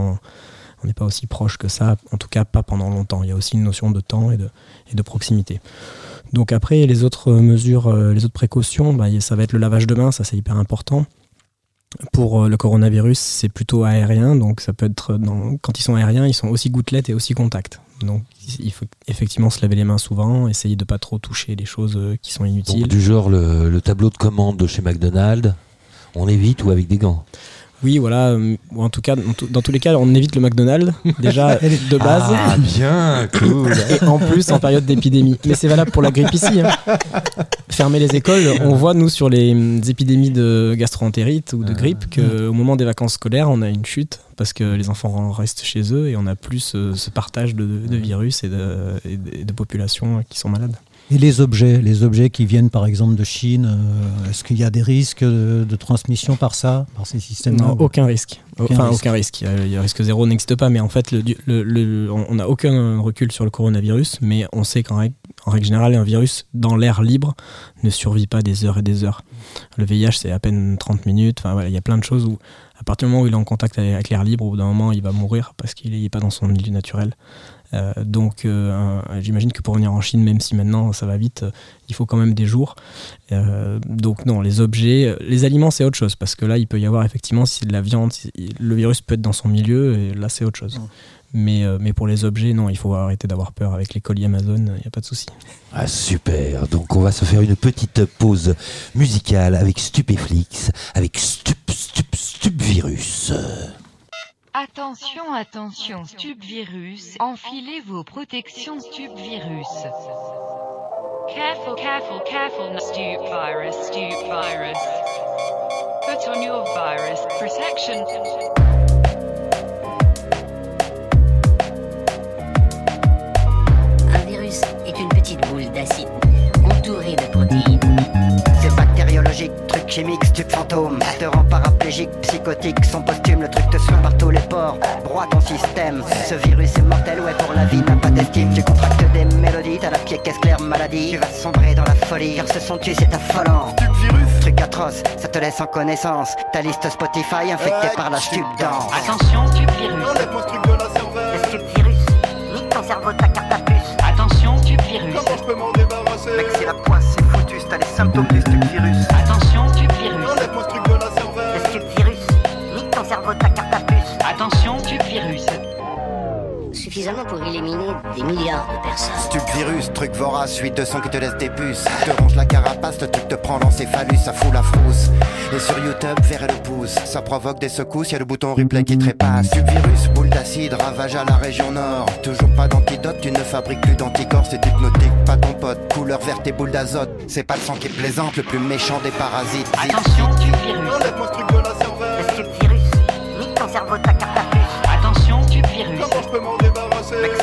aussi proche que ça, en tout cas pas pendant longtemps. Il y a aussi une notion de temps et de proximité. Donc après, les autres mesures, euh, les autres précautions, bah, ça va être le lavage de mains, ça c'est hyper important. Pour euh, le coronavirus, c'est plutôt aérien, donc ça peut être dans- quand ils sont aériens, ils sont aussi gouttelettes et aussi contact. Donc il faut effectivement se laver les mains souvent, essayer de pas trop toucher les choses euh, qui sont inutiles. Donc, du genre le, le tableau de commande de chez McDonald's, on évite ou avec des gants? Oui, voilà, euh, ou en tout cas, dans, tous les cas, on évite le McDonald's déjà de base. Ah, bien, cool. Et en plus en période d'épidémie. Mais c'est valable pour la grippe ici. hein. Fermer les écoles, on voit nous sur les hum, épidémies de gastroentérite ou de grippe qu'au moment des vacances scolaires, on a une chute parce que les enfants restent chez eux et on a plus ce, ce partage de, de virus de- et de populations qui sont malades. Et les objets, les objets qui viennent par exemple de Chine, euh, est-ce qu'il y a des risques de, de transmission par ça, par ces systèmes Non, aucun risque. Aucun enfin, risque. aucun risque. Il y a risque zéro n'existe pas, mais en fait, le, le- le- on n'a aucun recul sur le coronavirus, mais on sait qu'en règle, en règle générale, un virus dans l'air libre ne survit pas des heures et des heures. Le VIH, c'est à peine 30 minutes. Enfin, voilà, il y a plein de choses où, à partir du moment où il est en contact avec, avec l'air libre, au bout d'un moment, il va mourir parce qu'il n'est pas dans son milieu naturel. Euh, donc, euh, j'imagine que pour venir en Chine, même si maintenant ça va vite, euh, il faut quand même des jours. Donc, non, les objets, les aliments, c'est autre chose parce que là, il peut y avoir effectivement, si c'est de la viande, si- le virus peut être dans son milieu et là, c'est autre chose. Mais, euh, mais pour les objets, non, il faut arrêter d'avoir peur avec les colis Amazon, il n'y a pas de souci. Ah, super. Donc, on va se faire une petite pause musicale avec Stupéflix, avec Stup, Stup, Stupvirus. Attention, attention, Stupvirus, enfilez vos protections Stupvirus. Careful, careful, careful, Stup virus, Stup virus. Put on your virus protection. Un virus est une petite boule d'acide entourée de protéines. Truc chimique, stup fantôme. Te rend paraplégique, psychotique, son posthume, le truc te suit par tous les pores. Broie ton système. Ce virus est mortel, ouais, pour la vie, t'as pas d'estime. Tu contractes des mélodies, t'as la pied caisse claire maladie. Tu vas sombrer dans la folie, car ce son tu c'est affolant. Truc atroce, ça te laisse en connaissance. Ta liste Spotify infectée par la stupdance. Attention, tube virus. Enlève-moi ce truc de la cervelle. Le stupde virus, nique ton cerveau, ta carte à puce. Attention, tube virus. Comment je peux m'en débarrasser Mec, c'est la poisse, c'est foutu, t'as les symptômes du Des milliards de personnes. Stup virus, truc vorace, suite de sang qui te laisse des puces. Te ronge la carapace, le truc te prend l'encéphalus, ça fout la frousse. Et sur YouTube, verre et le pouce, ça provoque des secousses, y a le bouton replay qui trépasse. Stup virus, boule d'acide, ravage à la région nord. Toujours pas d'antidote, tu ne fabriques plus d'anticorps, c'est hypnotique, pas ton pote. Couleur verte et boule d'azote, c'est pas le sang qui est plaisante, le plus méchant des parasites. Attention, tube virus.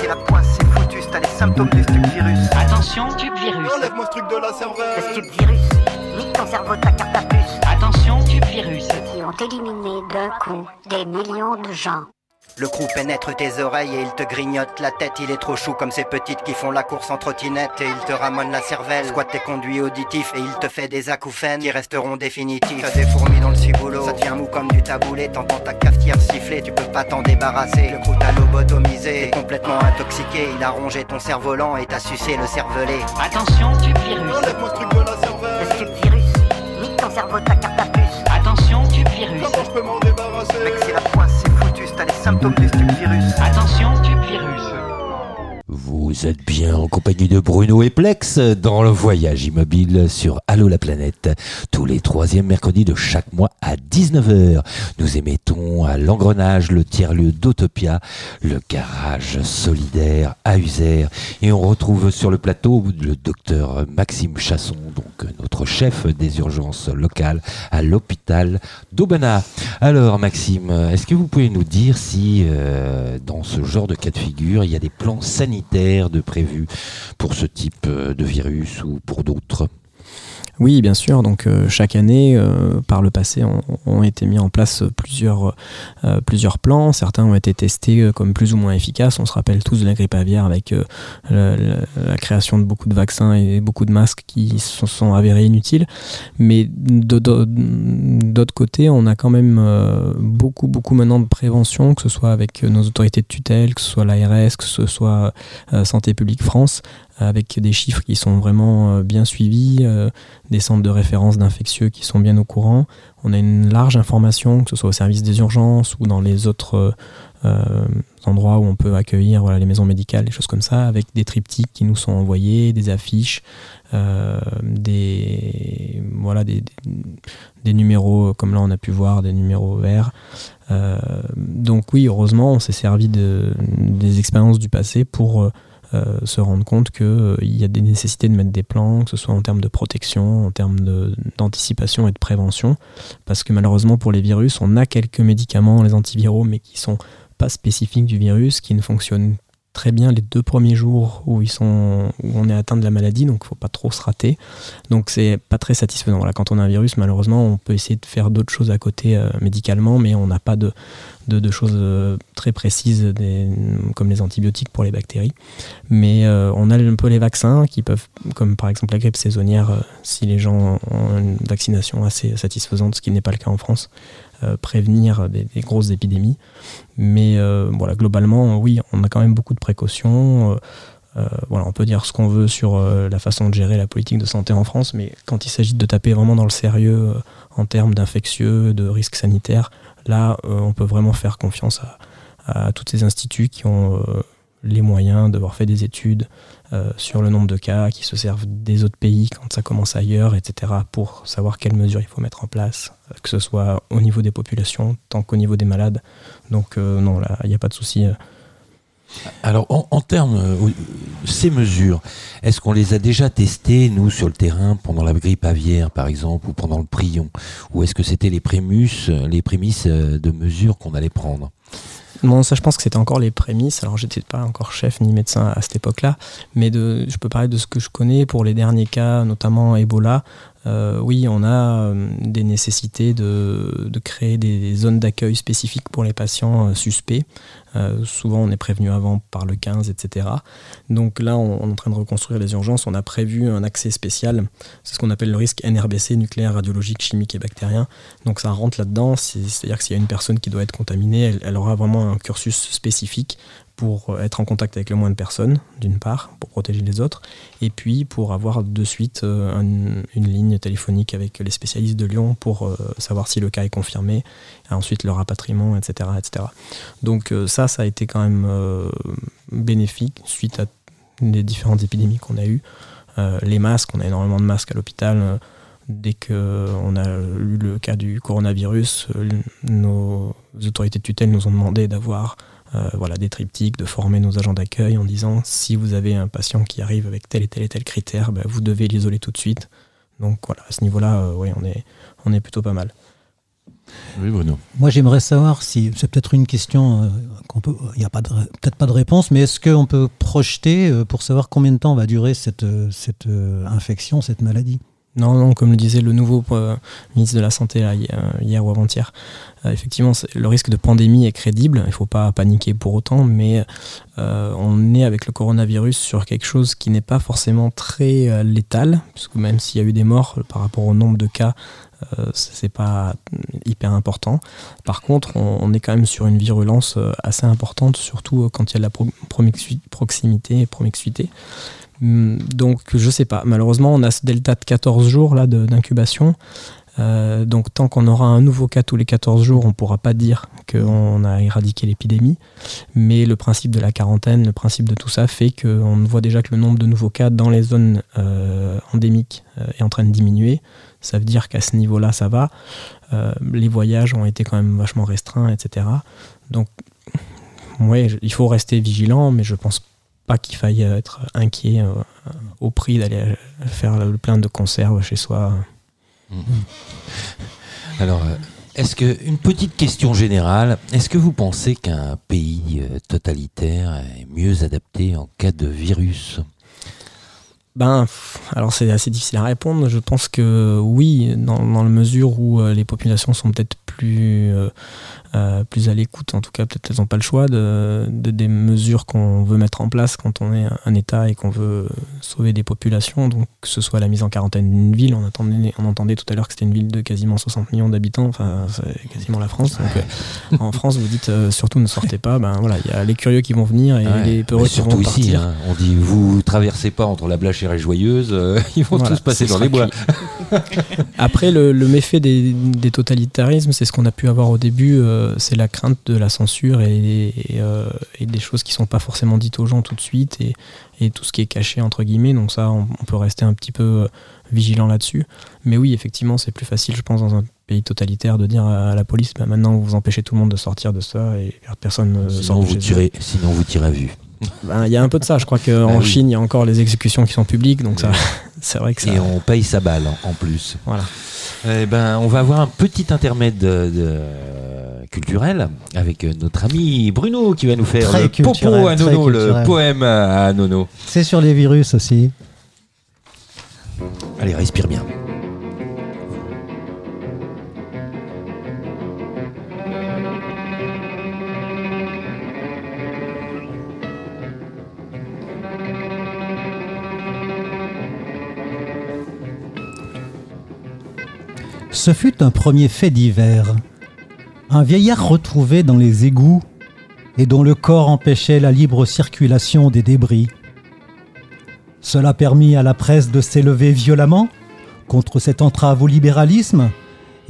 La poisse, c'est foutu, t'as les symptômes du stupde virus. Attention, tube virus. Enlève-moi ce truc de la Le cervelle. stupde virus, nique ton cerveau, ta carte à puce. Attention, tube virus. Qui ont éliminé d'un coup des millions de gens. Le crew pénètre tes oreilles et il te grignote la tête. Il est trop chou comme ces petites qui font la course en trottinette et il te ramène la cervelle. Squatte tes conduits auditifs et il te fait des acouphènes qui resteront définitifs. T'as des fourmis dans le ciboulot, ça devient mou comme du taboulé. T'entends ta cafetière siffler, tu peux pas t'en débarrasser. Le crew t'a lobotomisé, t'es complètement intoxiqué. Il a rongé ton cerf-volant et t'a sucé le cervelet. Attention, tube virus. Enlève-moi ce truc de la Le cervelle. stupde virus, nique ton cerveau, ta carte Attention, tube virus. Êtes bien en compagnie de Bruno et Plex dans le voyage immobile sur Allo la planète, tous les troisièmes mercredis de chaque mois à 19h. Nous émettons à l'engrenage, le tiers-lieu d'Autopia, le garage solidaire à User. Et on retrouve sur le plateau le docteur Maxime Chasson, donc notre chef des urgences locales à l'hôpital d'Aubenas. Alors Maxime, est-ce que vous pouvez nous dire si euh, dans ce genre de cas de figure, il y a des plans sanitaires de prévus pour ce type euh, de virus ou pour d'autres Oui, bien sûr. Donc euh, chaque année, euh, par le passé, ont, été mis en place plusieurs, plusieurs plans. Certains ont été testés comme plus ou moins efficaces. On se rappelle tous de la grippe aviaire avec la, création de beaucoup de vaccins et beaucoup de masques qui se sont avérés inutiles. Mais de- d'autre côté, on a quand même euh, beaucoup, beaucoup maintenant de prévention, que ce soit avec nos autorités de tutelle, que ce soit l'ARS, que ce soit euh, Santé publique France, avec des chiffres qui sont vraiment euh, bien suivis, euh, des centres de référence d'infectieux qui sont bien au courant. On a une large information, que ce soit au service des urgences ou dans les autres euh, euh, endroits où on peut accueillir voilà, les maisons médicales, des choses comme ça, avec des triptyques qui nous sont envoyés, des affiches, euh, des, voilà, des, des, numéros, comme là on a pu voir, des numéros verts. Euh, donc oui, heureusement, on s'est servi de, des expériences du passé pour... euh, euh, se rendre compte qu'il y a des nécessités de mettre des plans, que ce soit en termes de protection, en termes d'anticipation et de prévention, parce que malheureusement pour les virus, on a quelques médicaments, les antiviraux, mais qui sont pas spécifiques du virus, qui ne fonctionnent très bien les deux premiers jours où, on est atteint de la maladie, donc il faut pas trop se rater. Donc c'est pas très satisfaisant. Voilà, quand on a un virus, malheureusement, on peut essayer de faire d'autres choses à côté euh, médicalement, mais on n'a pas de, choses euh, très précises comme les antibiotiques pour les bactéries. Mais euh, on a un peu les vaccins qui peuvent, comme par exemple la grippe saisonnière, si les gens ont une vaccination assez satisfaisante, ce qui n'est pas le cas en France, prévenir des, grosses épidémies. Mais euh, voilà, globalement, oui, on a quand même beaucoup de précautions. Euh, euh, on peut dire ce qu'on veut sur euh, la façon de gérer la politique de santé en France, mais quand il s'agit de taper vraiment dans le sérieux euh, en termes d'infectieux, de risques sanitaires, là, euh, on peut vraiment faire confiance à, tous ces instituts qui ont euh, les moyens d'avoir fait des études euh, sur le nombre de cas, qui se servent des autres pays quand ça commence ailleurs, etc., pour savoir quelles mesures il faut mettre en place, euh, que ce soit au niveau des populations, tant qu'au niveau des malades. Donc euh, non, là, il n'y a pas de souci. Alors, en, termes, ces mesures, est-ce qu'on les a déjà testées, nous, sur le terrain, pendant la grippe aviaire, par exemple, ou pendant le prion? Ou est-ce que c'était les prémices, les prémices de mesures qu'on allait prendre? Bon, ça, je pense que c'était encore les prémices. Alors, j'étais pas encore chef ni médecin à cette époque-là, mais je peux parler de ce que je connais pour les derniers cas, notamment Ebola. Euh, oui, on a euh, des nécessités de, créer des, zones d'accueil spécifiques pour les patients euh, suspects. Souvent, on est prévenu avant par le 15, etc. Donc là, on, est en train de reconstruire les urgences. On a prévu un accès spécial. C'est ce qu'on appelle le risque NRBC, nucléaire, radiologique, chimique et bactérien. Donc ça rentre là-dedans. C'est- C'est-à-dire que s'il y a une personne qui doit être contaminée, elle aura vraiment un cursus spécifique pour être en contact avec le moins de personnes, d'une part, pour protéger les autres, et puis pour avoir de suite euh, un- une ligne téléphonique avec les spécialistes de Lyon pour euh, savoir si le cas est confirmé, et ensuite le rapatriement, etc. etc. Donc euh, ça, ça a été quand même bénéfique suite à les différentes épidémies qu'on a eues. Les masques, on a énormément de masques à l'hôpital. Dès qu'on a eu le cas du coronavirus, nos autorités de tutelle nous ont demandé d'avoir euh, voilà, des triptyques, de former nos agents d'accueil en disant si vous avez un patient qui arrive avec tel et tel et tel critère, bah, vous devez l'isoler tout de suite. Donc voilà, à ce niveau-là, euh, oui, on est, on est plutôt pas mal. Oui, Bruno. Moi, j'aimerais savoir si c'est peut-être une question euh, qu'on peut. Il n'y a pas de, peut-être pas de réponse, mais est-ce qu'on peut projeter euh, pour savoir combien de temps va durer cette, cette euh, infection, cette maladie? Non, non, comme le disait le nouveau euh, ministre de la Santé hier, ou avant-hier, euh, effectivement, le risque de pandémie est crédible. Il ne faut pas paniquer pour autant, mais euh, on est avec le coronavirus sur quelque chose qui n'est pas forcément très létal, puisque même s'il y a eu des morts par rapport au nombre de cas, c'est pas hyper important. Par contre, on, est quand même sur une virulence assez importante, surtout quand il y a de la proximité et promiscuité. Hum, Donc, je sais pas. Malheureusement, on a ce delta de 14 jours là d'incubation. Euh, donc, tant qu'on aura un nouveau cas tous les 14 jours, on pourra pas dire qu'on a éradiqué l'épidémie. Mais le principe de la quarantaine, le principe de tout ça fait qu'on voit déjà que le nombre de nouveaux cas dans les zones euh, endémiques euh, est en train de diminuer. Ça veut dire qu'à ce niveau-là, ça va. Les voyages ont été quand même vachement restreints, etc. Donc, ouais, il faut rester vigilant, mais je pense pas qu'il faille être inquiet euh, au prix d'aller faire le plein de conserves chez soi. Alors, euh, est-ce que une petite question générale, est-ce que vous pensez qu'un pays euh, totalitaire est mieux adapté en cas de virus? Ben, alors c'est assez difficile à répondre. Je pense que oui, dans, dans la mesure où euh, les populations sont peut-être plus, euh, euh, plus à l'écoute, en tout cas, peut-être elles n'ont pas le choix de, de- des mesures qu'on veut mettre en place quand on est un, État et qu'on veut sauver des populations. Donc, que ce soit la mise en quarantaine d'une ville, on entendait, on entendait tout à l'heure que c'était une ville de quasiment 60 millions d'habitants, enfin, c'est quasiment la France. Donc, euh, en France, vous dites euh, surtout ne sortez pas. Ben voilà, il y a les curieux qui vont venir et Ouais, les peureux qui vont surtout partir. ici, hein, on dit vous traversez pas entre la Blachère et Joyeuse, euh, ils vont Voilà, tous passer dans les bois. Après, le, le méfait des, des totalitarismes, c'est ce qu'on a pu avoir au début, euh, c'est la crainte de la censure et, et, euh, et des choses qui sont pas forcément dites aux gens tout de suite et, et tout ce qui est caché entre guillemets. Donc ça, on, on peut rester un petit peu euh, vigilant là-dessus. Mais oui, effectivement, c'est plus facile, je pense, dans un pays totalitaire de dire à la police, bah, maintenant vous empêchez tout le monde de sortir de ça et personne ne sort vous, tirez, sinon vous tirez à vue. Ben, Il y a un peu de ça, je crois qu'en Ah oui. Chine, il y a encore les exécutions qui sont publiques, donc ça, c'est vrai que ça... Et on paye sa balle en, en plus. Voilà. Eh ben, on va avoir un petit intermède de- de- culturel avec euh, notre ami Bruno qui va nous faire Très le popo à Nono, le poème à Nono. C'est sur les virus aussi. Allez, respire bien. Ce fut un premier fait divers. Un vieillard retrouvé dans les égouts et dont le corps empêchait la libre circulation des débris. Cela permit à la presse de s'élever violemment contre cette entrave au libéralisme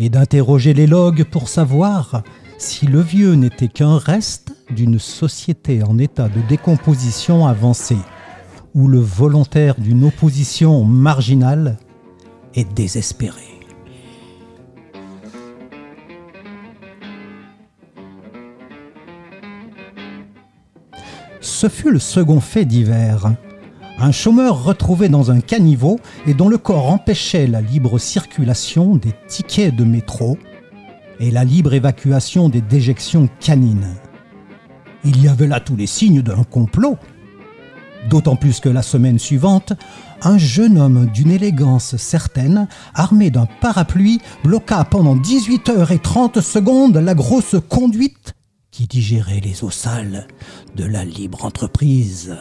et d'interroger les logs pour savoir si le vieux n'était qu'un reste d'une société en état de décomposition avancée, ou le volontaire d'une opposition marginale est désespéré. Ce fut le second fait divers. Un chômeur retrouvé dans un caniveau et dont le corps empêchait la libre circulation des tickets de métro et la libre évacuation des déjections canines. Il y avait là tous les signes d'un complot. D'autant plus que la semaine suivante, un jeune homme d'une élégance certaine, armé d'un parapluie, bloqua pendant 18 heures et 30 secondes la grosse conduite qui digérait les eaux sales de la libre entreprise.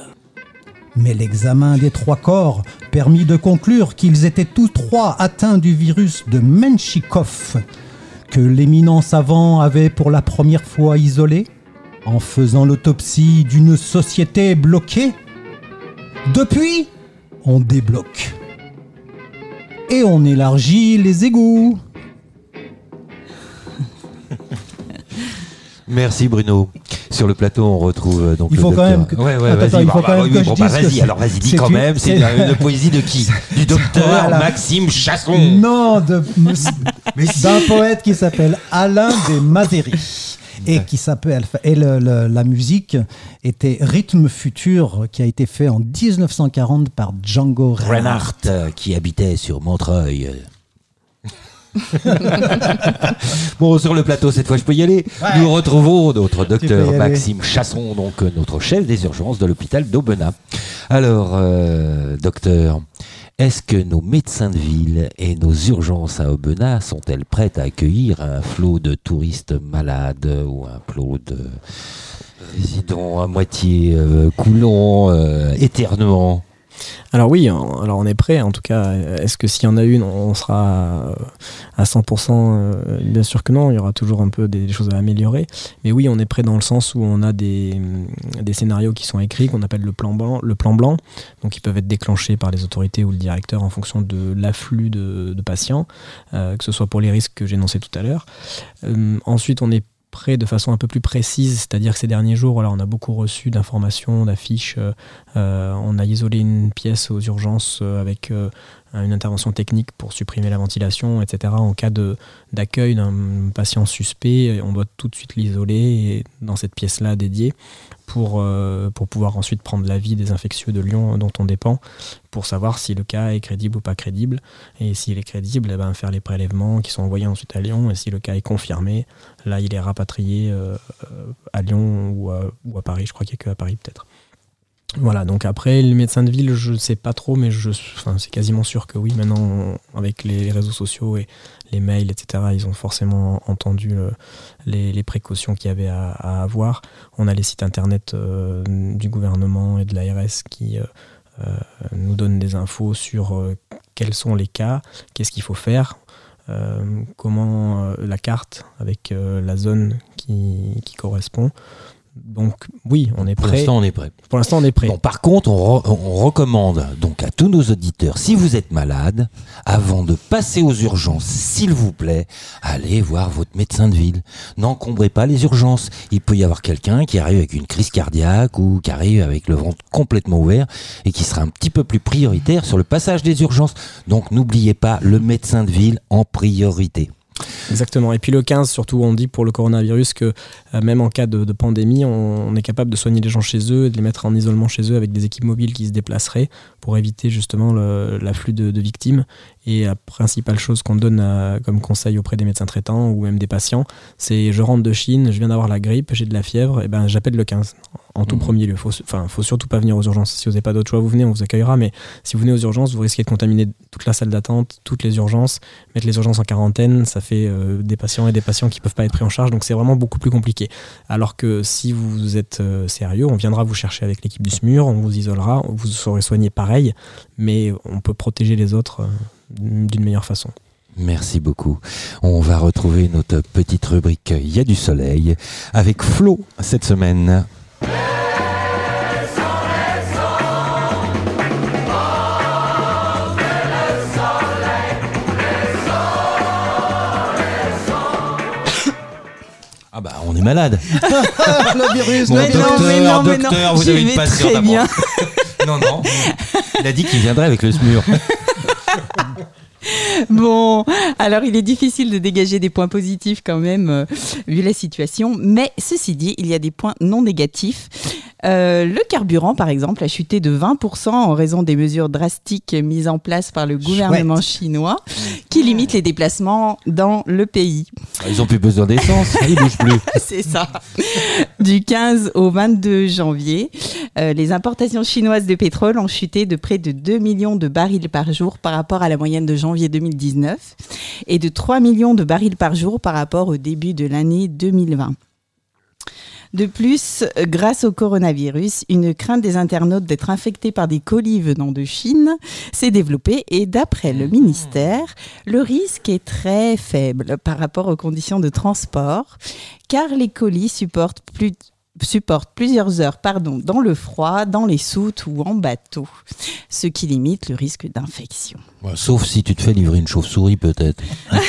Mais l'examen des trois corps permit de conclure qu'ils étaient tous trois atteints du virus de Menchikov, que l'éminent savant avait pour la première fois isolé en faisant l'autopsie d'une société bloquée. Depuis, on débloque. Et on élargit les égouts. Merci Bruno. Sur le plateau, on retrouve euh, donc Il le faut quand docteur. même que- Ouais, ouais, Attends, vas-y, attends, il bah, faut bah, quand même oui, que bon, je bah, vas-y, alors vas-y, dis quand une- même. C'est la poésie de qui? Du docteur Voilà. Maxime Chasson. Non, de- d'un poète qui s'appelle Alain des Mazeri. Et qui s'appelle et le- le- la musique était Rythme futur qui a été fait en 1940 par Django Reinhardt. Reinhardt, euh, qui habitait sur Montreuil. bon, sur le plateau, cette fois, je peux y aller. Ouais. Nous retrouvons notre docteur. Maxime Chasson, donc euh, notre chef des urgences de l'hôpital d'Aubenas. Alors, euh, docteur, est-ce que nos médecins de ville et nos urgences à Aubenas sont-elles prêtes à accueillir un flot de touristes malades ou un flot de résidents à moitié euh, coulants, euh, éternuants? Alors oui, en- alors on est prêt. En tout cas, est-ce que s'il y en a une, on sera euh, à 100% euh, Bien sûr que non. Il y aura toujours un peu des, choses à améliorer. Mais oui, on est prêt dans le sens où on a des, hum, des scénarios qui sont écrits, qu'on appelle le plan blanc. Le plan blanc. Donc, ils peuvent être déclenchés par les autorités ou le directeur en fonction de l'afflux de, patients, euh, que ce soit pour les risques que j'énonçais tout à l'heure. Ensuite, on est de façon un peu plus précise, c'est-à-dire que ces derniers jours, on a beaucoup reçu d'informations, d'affiches. euh, on a isolé une pièce aux urgences euh, avec euh, une intervention technique pour supprimer la ventilation, etc. En cas d'accueil d'un patient suspect, on doit tout de suite l'isoler dans cette pièce-là dédiée pour, euh, pour pouvoir ensuite prendre l'avis des infectieux de Lyon dont on dépend pour savoir si le cas est crédible ou pas crédible. Et s'il est crédible, eh ben, faire les prélèvements qui sont envoyés ensuite à Lyon. Et si le cas est confirmé, là, il est rapatrié euh, euh, à Lyon ou ou à Paris. Je crois qu'il n'y a que à Paris peut-être. Voilà, donc après, les médecins de ville, je ne sais pas trop, mais je, c'est quasiment sûr que oui. Maintenant, avec les réseaux sociaux et les mails, etc., ils ont forcément entendu le- les, précautions qu'il y avait à, avoir. On a les sites internet euh, du gouvernement et de l'ARS qui euh, euh, nous donnent des infos sur euh, quels sont les cas, qu'est-ce qu'il faut faire, euh, comment euh, la carte avec euh, la zone qui correspond. Donc oui, on est Pour prêt. l'instant, on est prêt. Pour l'instant, on est prêt. Bon, par contre, on, re- on recommande donc à tous nos auditeurs, si vous êtes malade, avant de passer aux urgences, s'il vous plaît, allez voir votre médecin de ville. N'encombrez pas les urgences. Il peut y avoir quelqu'un qui arrive avec une crise cardiaque ou qui arrive avec le ventre complètement ouvert et qui sera un petit peu plus prioritaire sur le passage des urgences. Donc n'oubliez pas le médecin de ville en priorité. Exactement. Et puis le 15, surtout, on dit pour le coronavirus que euh, même en cas de, pandémie, on, est capable de soigner les gens chez eux et de les mettre en isolement chez eux avec des équipes mobiles qui se déplaceraient pour éviter justement l'afflux de, victimes. Et la principale chose qu'on donne à- comme conseil auprès des médecins traitants ou même des patients, c'est je rentre de Chine, je viens d'avoir la grippe, j'ai de la fièvre, et ben j'appelle le 15 en tout Mhm. premier lieu. Faut, enfin, faut surtout pas venir aux urgences. Si vous n'avez pas d'autre choix, vous venez, on vous accueillera. Mais si vous venez aux urgences, vous risquez de contaminer toute la salle d'attente, toutes les urgences. Mettre les urgences en quarantaine, ça fait euh, des patients et des patients qui peuvent pas être pris en charge. Donc c'est vraiment beaucoup plus compliqué. Alors que si vous êtes euh, sérieux, on viendra vous chercher avec l'équipe du SMUR, on vous isolera, vous serez soigné pareil, mais on peut protéger les autres euh, d'une meilleure façon. Merci beaucoup. On va retrouver notre petite rubrique Il y a du soleil avec Flo cette semaine. Ah bah on est malade. le virus, Mon docteur, mais non, mais non, docteur, vous avez une patiente très bien. non, non. Il a dit qu'il viendrait avec le SMUR. Bon, alors il est difficile de dégager des points positifs quand même, euh, vu la situation. Mais ceci dit, il y a des points non négatifs. Euh, le carburant, par exemple, a chuté de 20% en raison des mesures drastiques mises en place par le gouvernement chinois, qui limitent les déplacements dans le pays. Ils ont plus besoin d'essence, ils bougent plus. C'est ça. Du 15 au 22 janvier, Euh, les importations chinoises de pétrole ont chuté de près de 2 millions de barils par jour par rapport à la moyenne de janvier 2019 et de 3 millions de barils par jour par rapport au début de l'année 2020. De plus, grâce au coronavirus, une crainte des internautes d'être infectés par des colis venant de Chine s'est développée et d'après le ministère, le risque est très faible par rapport aux conditions de transport car les colis supportent plus supportent plusieurs heures pardon, dans le froid, dans les soutes ou en bateau, ce qui limite le risque d'infection. Ouais, Sauf si tu te fais livrer une chauve-souris, peut-être.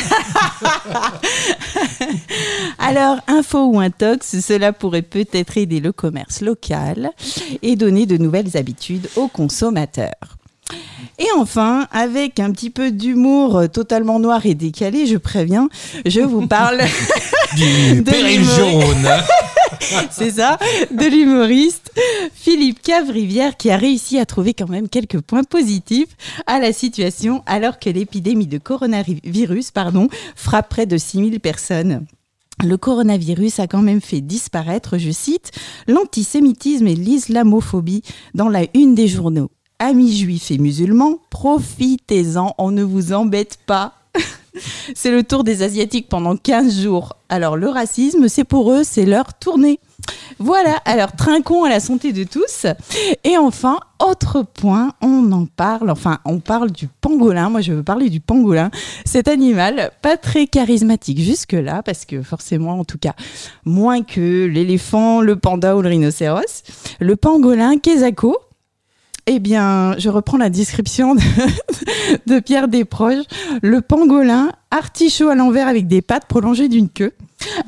Alors, info ou intox, cela pourrait peut-être aider le commerce local et donner de nouvelles habitudes aux consommateurs. Et enfin, avec un petit peu d'humour totalement noir et décalé, je préviens, je vous parle Du de péril jaune. C'est ça, de l'humoriste Philippe Cavrivière qui a réussi à trouver quand même quelques points positifs à la situation alors que l'épidémie de coronavirus pardon, frappe près de 6000 personnes. Le coronavirus a quand même fait disparaître, je cite, l'antisémitisme et l'islamophobie dans la une des journaux. Amis juifs et musulmans, profitez-en, on ne vous embête pas. c'est le tour des Asiatiques pendant 15 jours. Alors le racisme, c'est pour eux, c'est leur tournée. Voilà, alors trinquons à la santé de tous. Et enfin, autre point, on en parle, enfin on parle du pangolin, moi je veux parler du pangolin, cet animal pas très charismatique jusque-là, parce que forcément en tout cas, moins que l'éléphant, le panda ou le rhinocéros, le pangolin Kesako, eh bien, je reprends la description de, Pierre Desproges. Le pangolin, artichaut à l'envers avec des pattes prolongées d'une queue.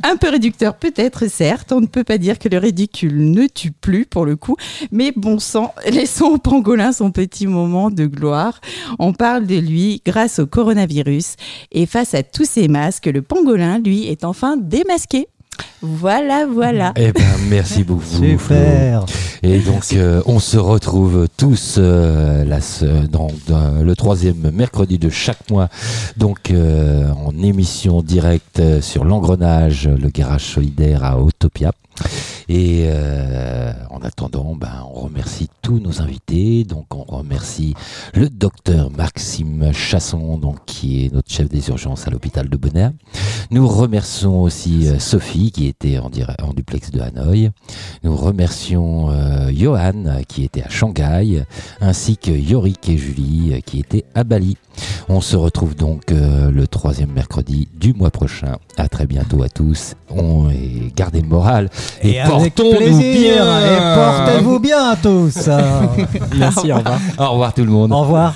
Un peu réducteur peut-être, certes. On ne peut pas dire que le ridicule ne tue plus pour le coup. Mais bon sang, laissons au pangolin son petit moment de gloire. On parle de lui grâce au coronavirus. Et face à tous ces masques, le pangolin, lui, est enfin démasqué. Voilà, voilà. Eh ben, merci beaucoup. Super. Et donc, euh, on se retrouve tous euh, la se- dans, dans le troisième mercredi de chaque mois, donc euh, en émission directe sur l'engrenage, le garage solidaire à Autopia. Et euh, en attendant, ben, on remercie tous nos invités. Donc, on remercie le docteur Maxime Chasson, donc, qui est notre chef des urgences à l'hôpital de Bonaire. Nous remercions aussi euh, Sophie, qui était en, duplex de Hanoï. Nous remercions euh, Johan, qui était à Shanghai, ainsi que Yorick et Julie, qui étaient à Bali. On se retrouve donc le troisième mercredi du mois prochain. À très bientôt à tous. On, et gardez le moral. Et, Et avec portons-nous plaisir. bien. Et portez-vous bien tous. Merci, au revoir. Au revoir tout le monde. Au revoir.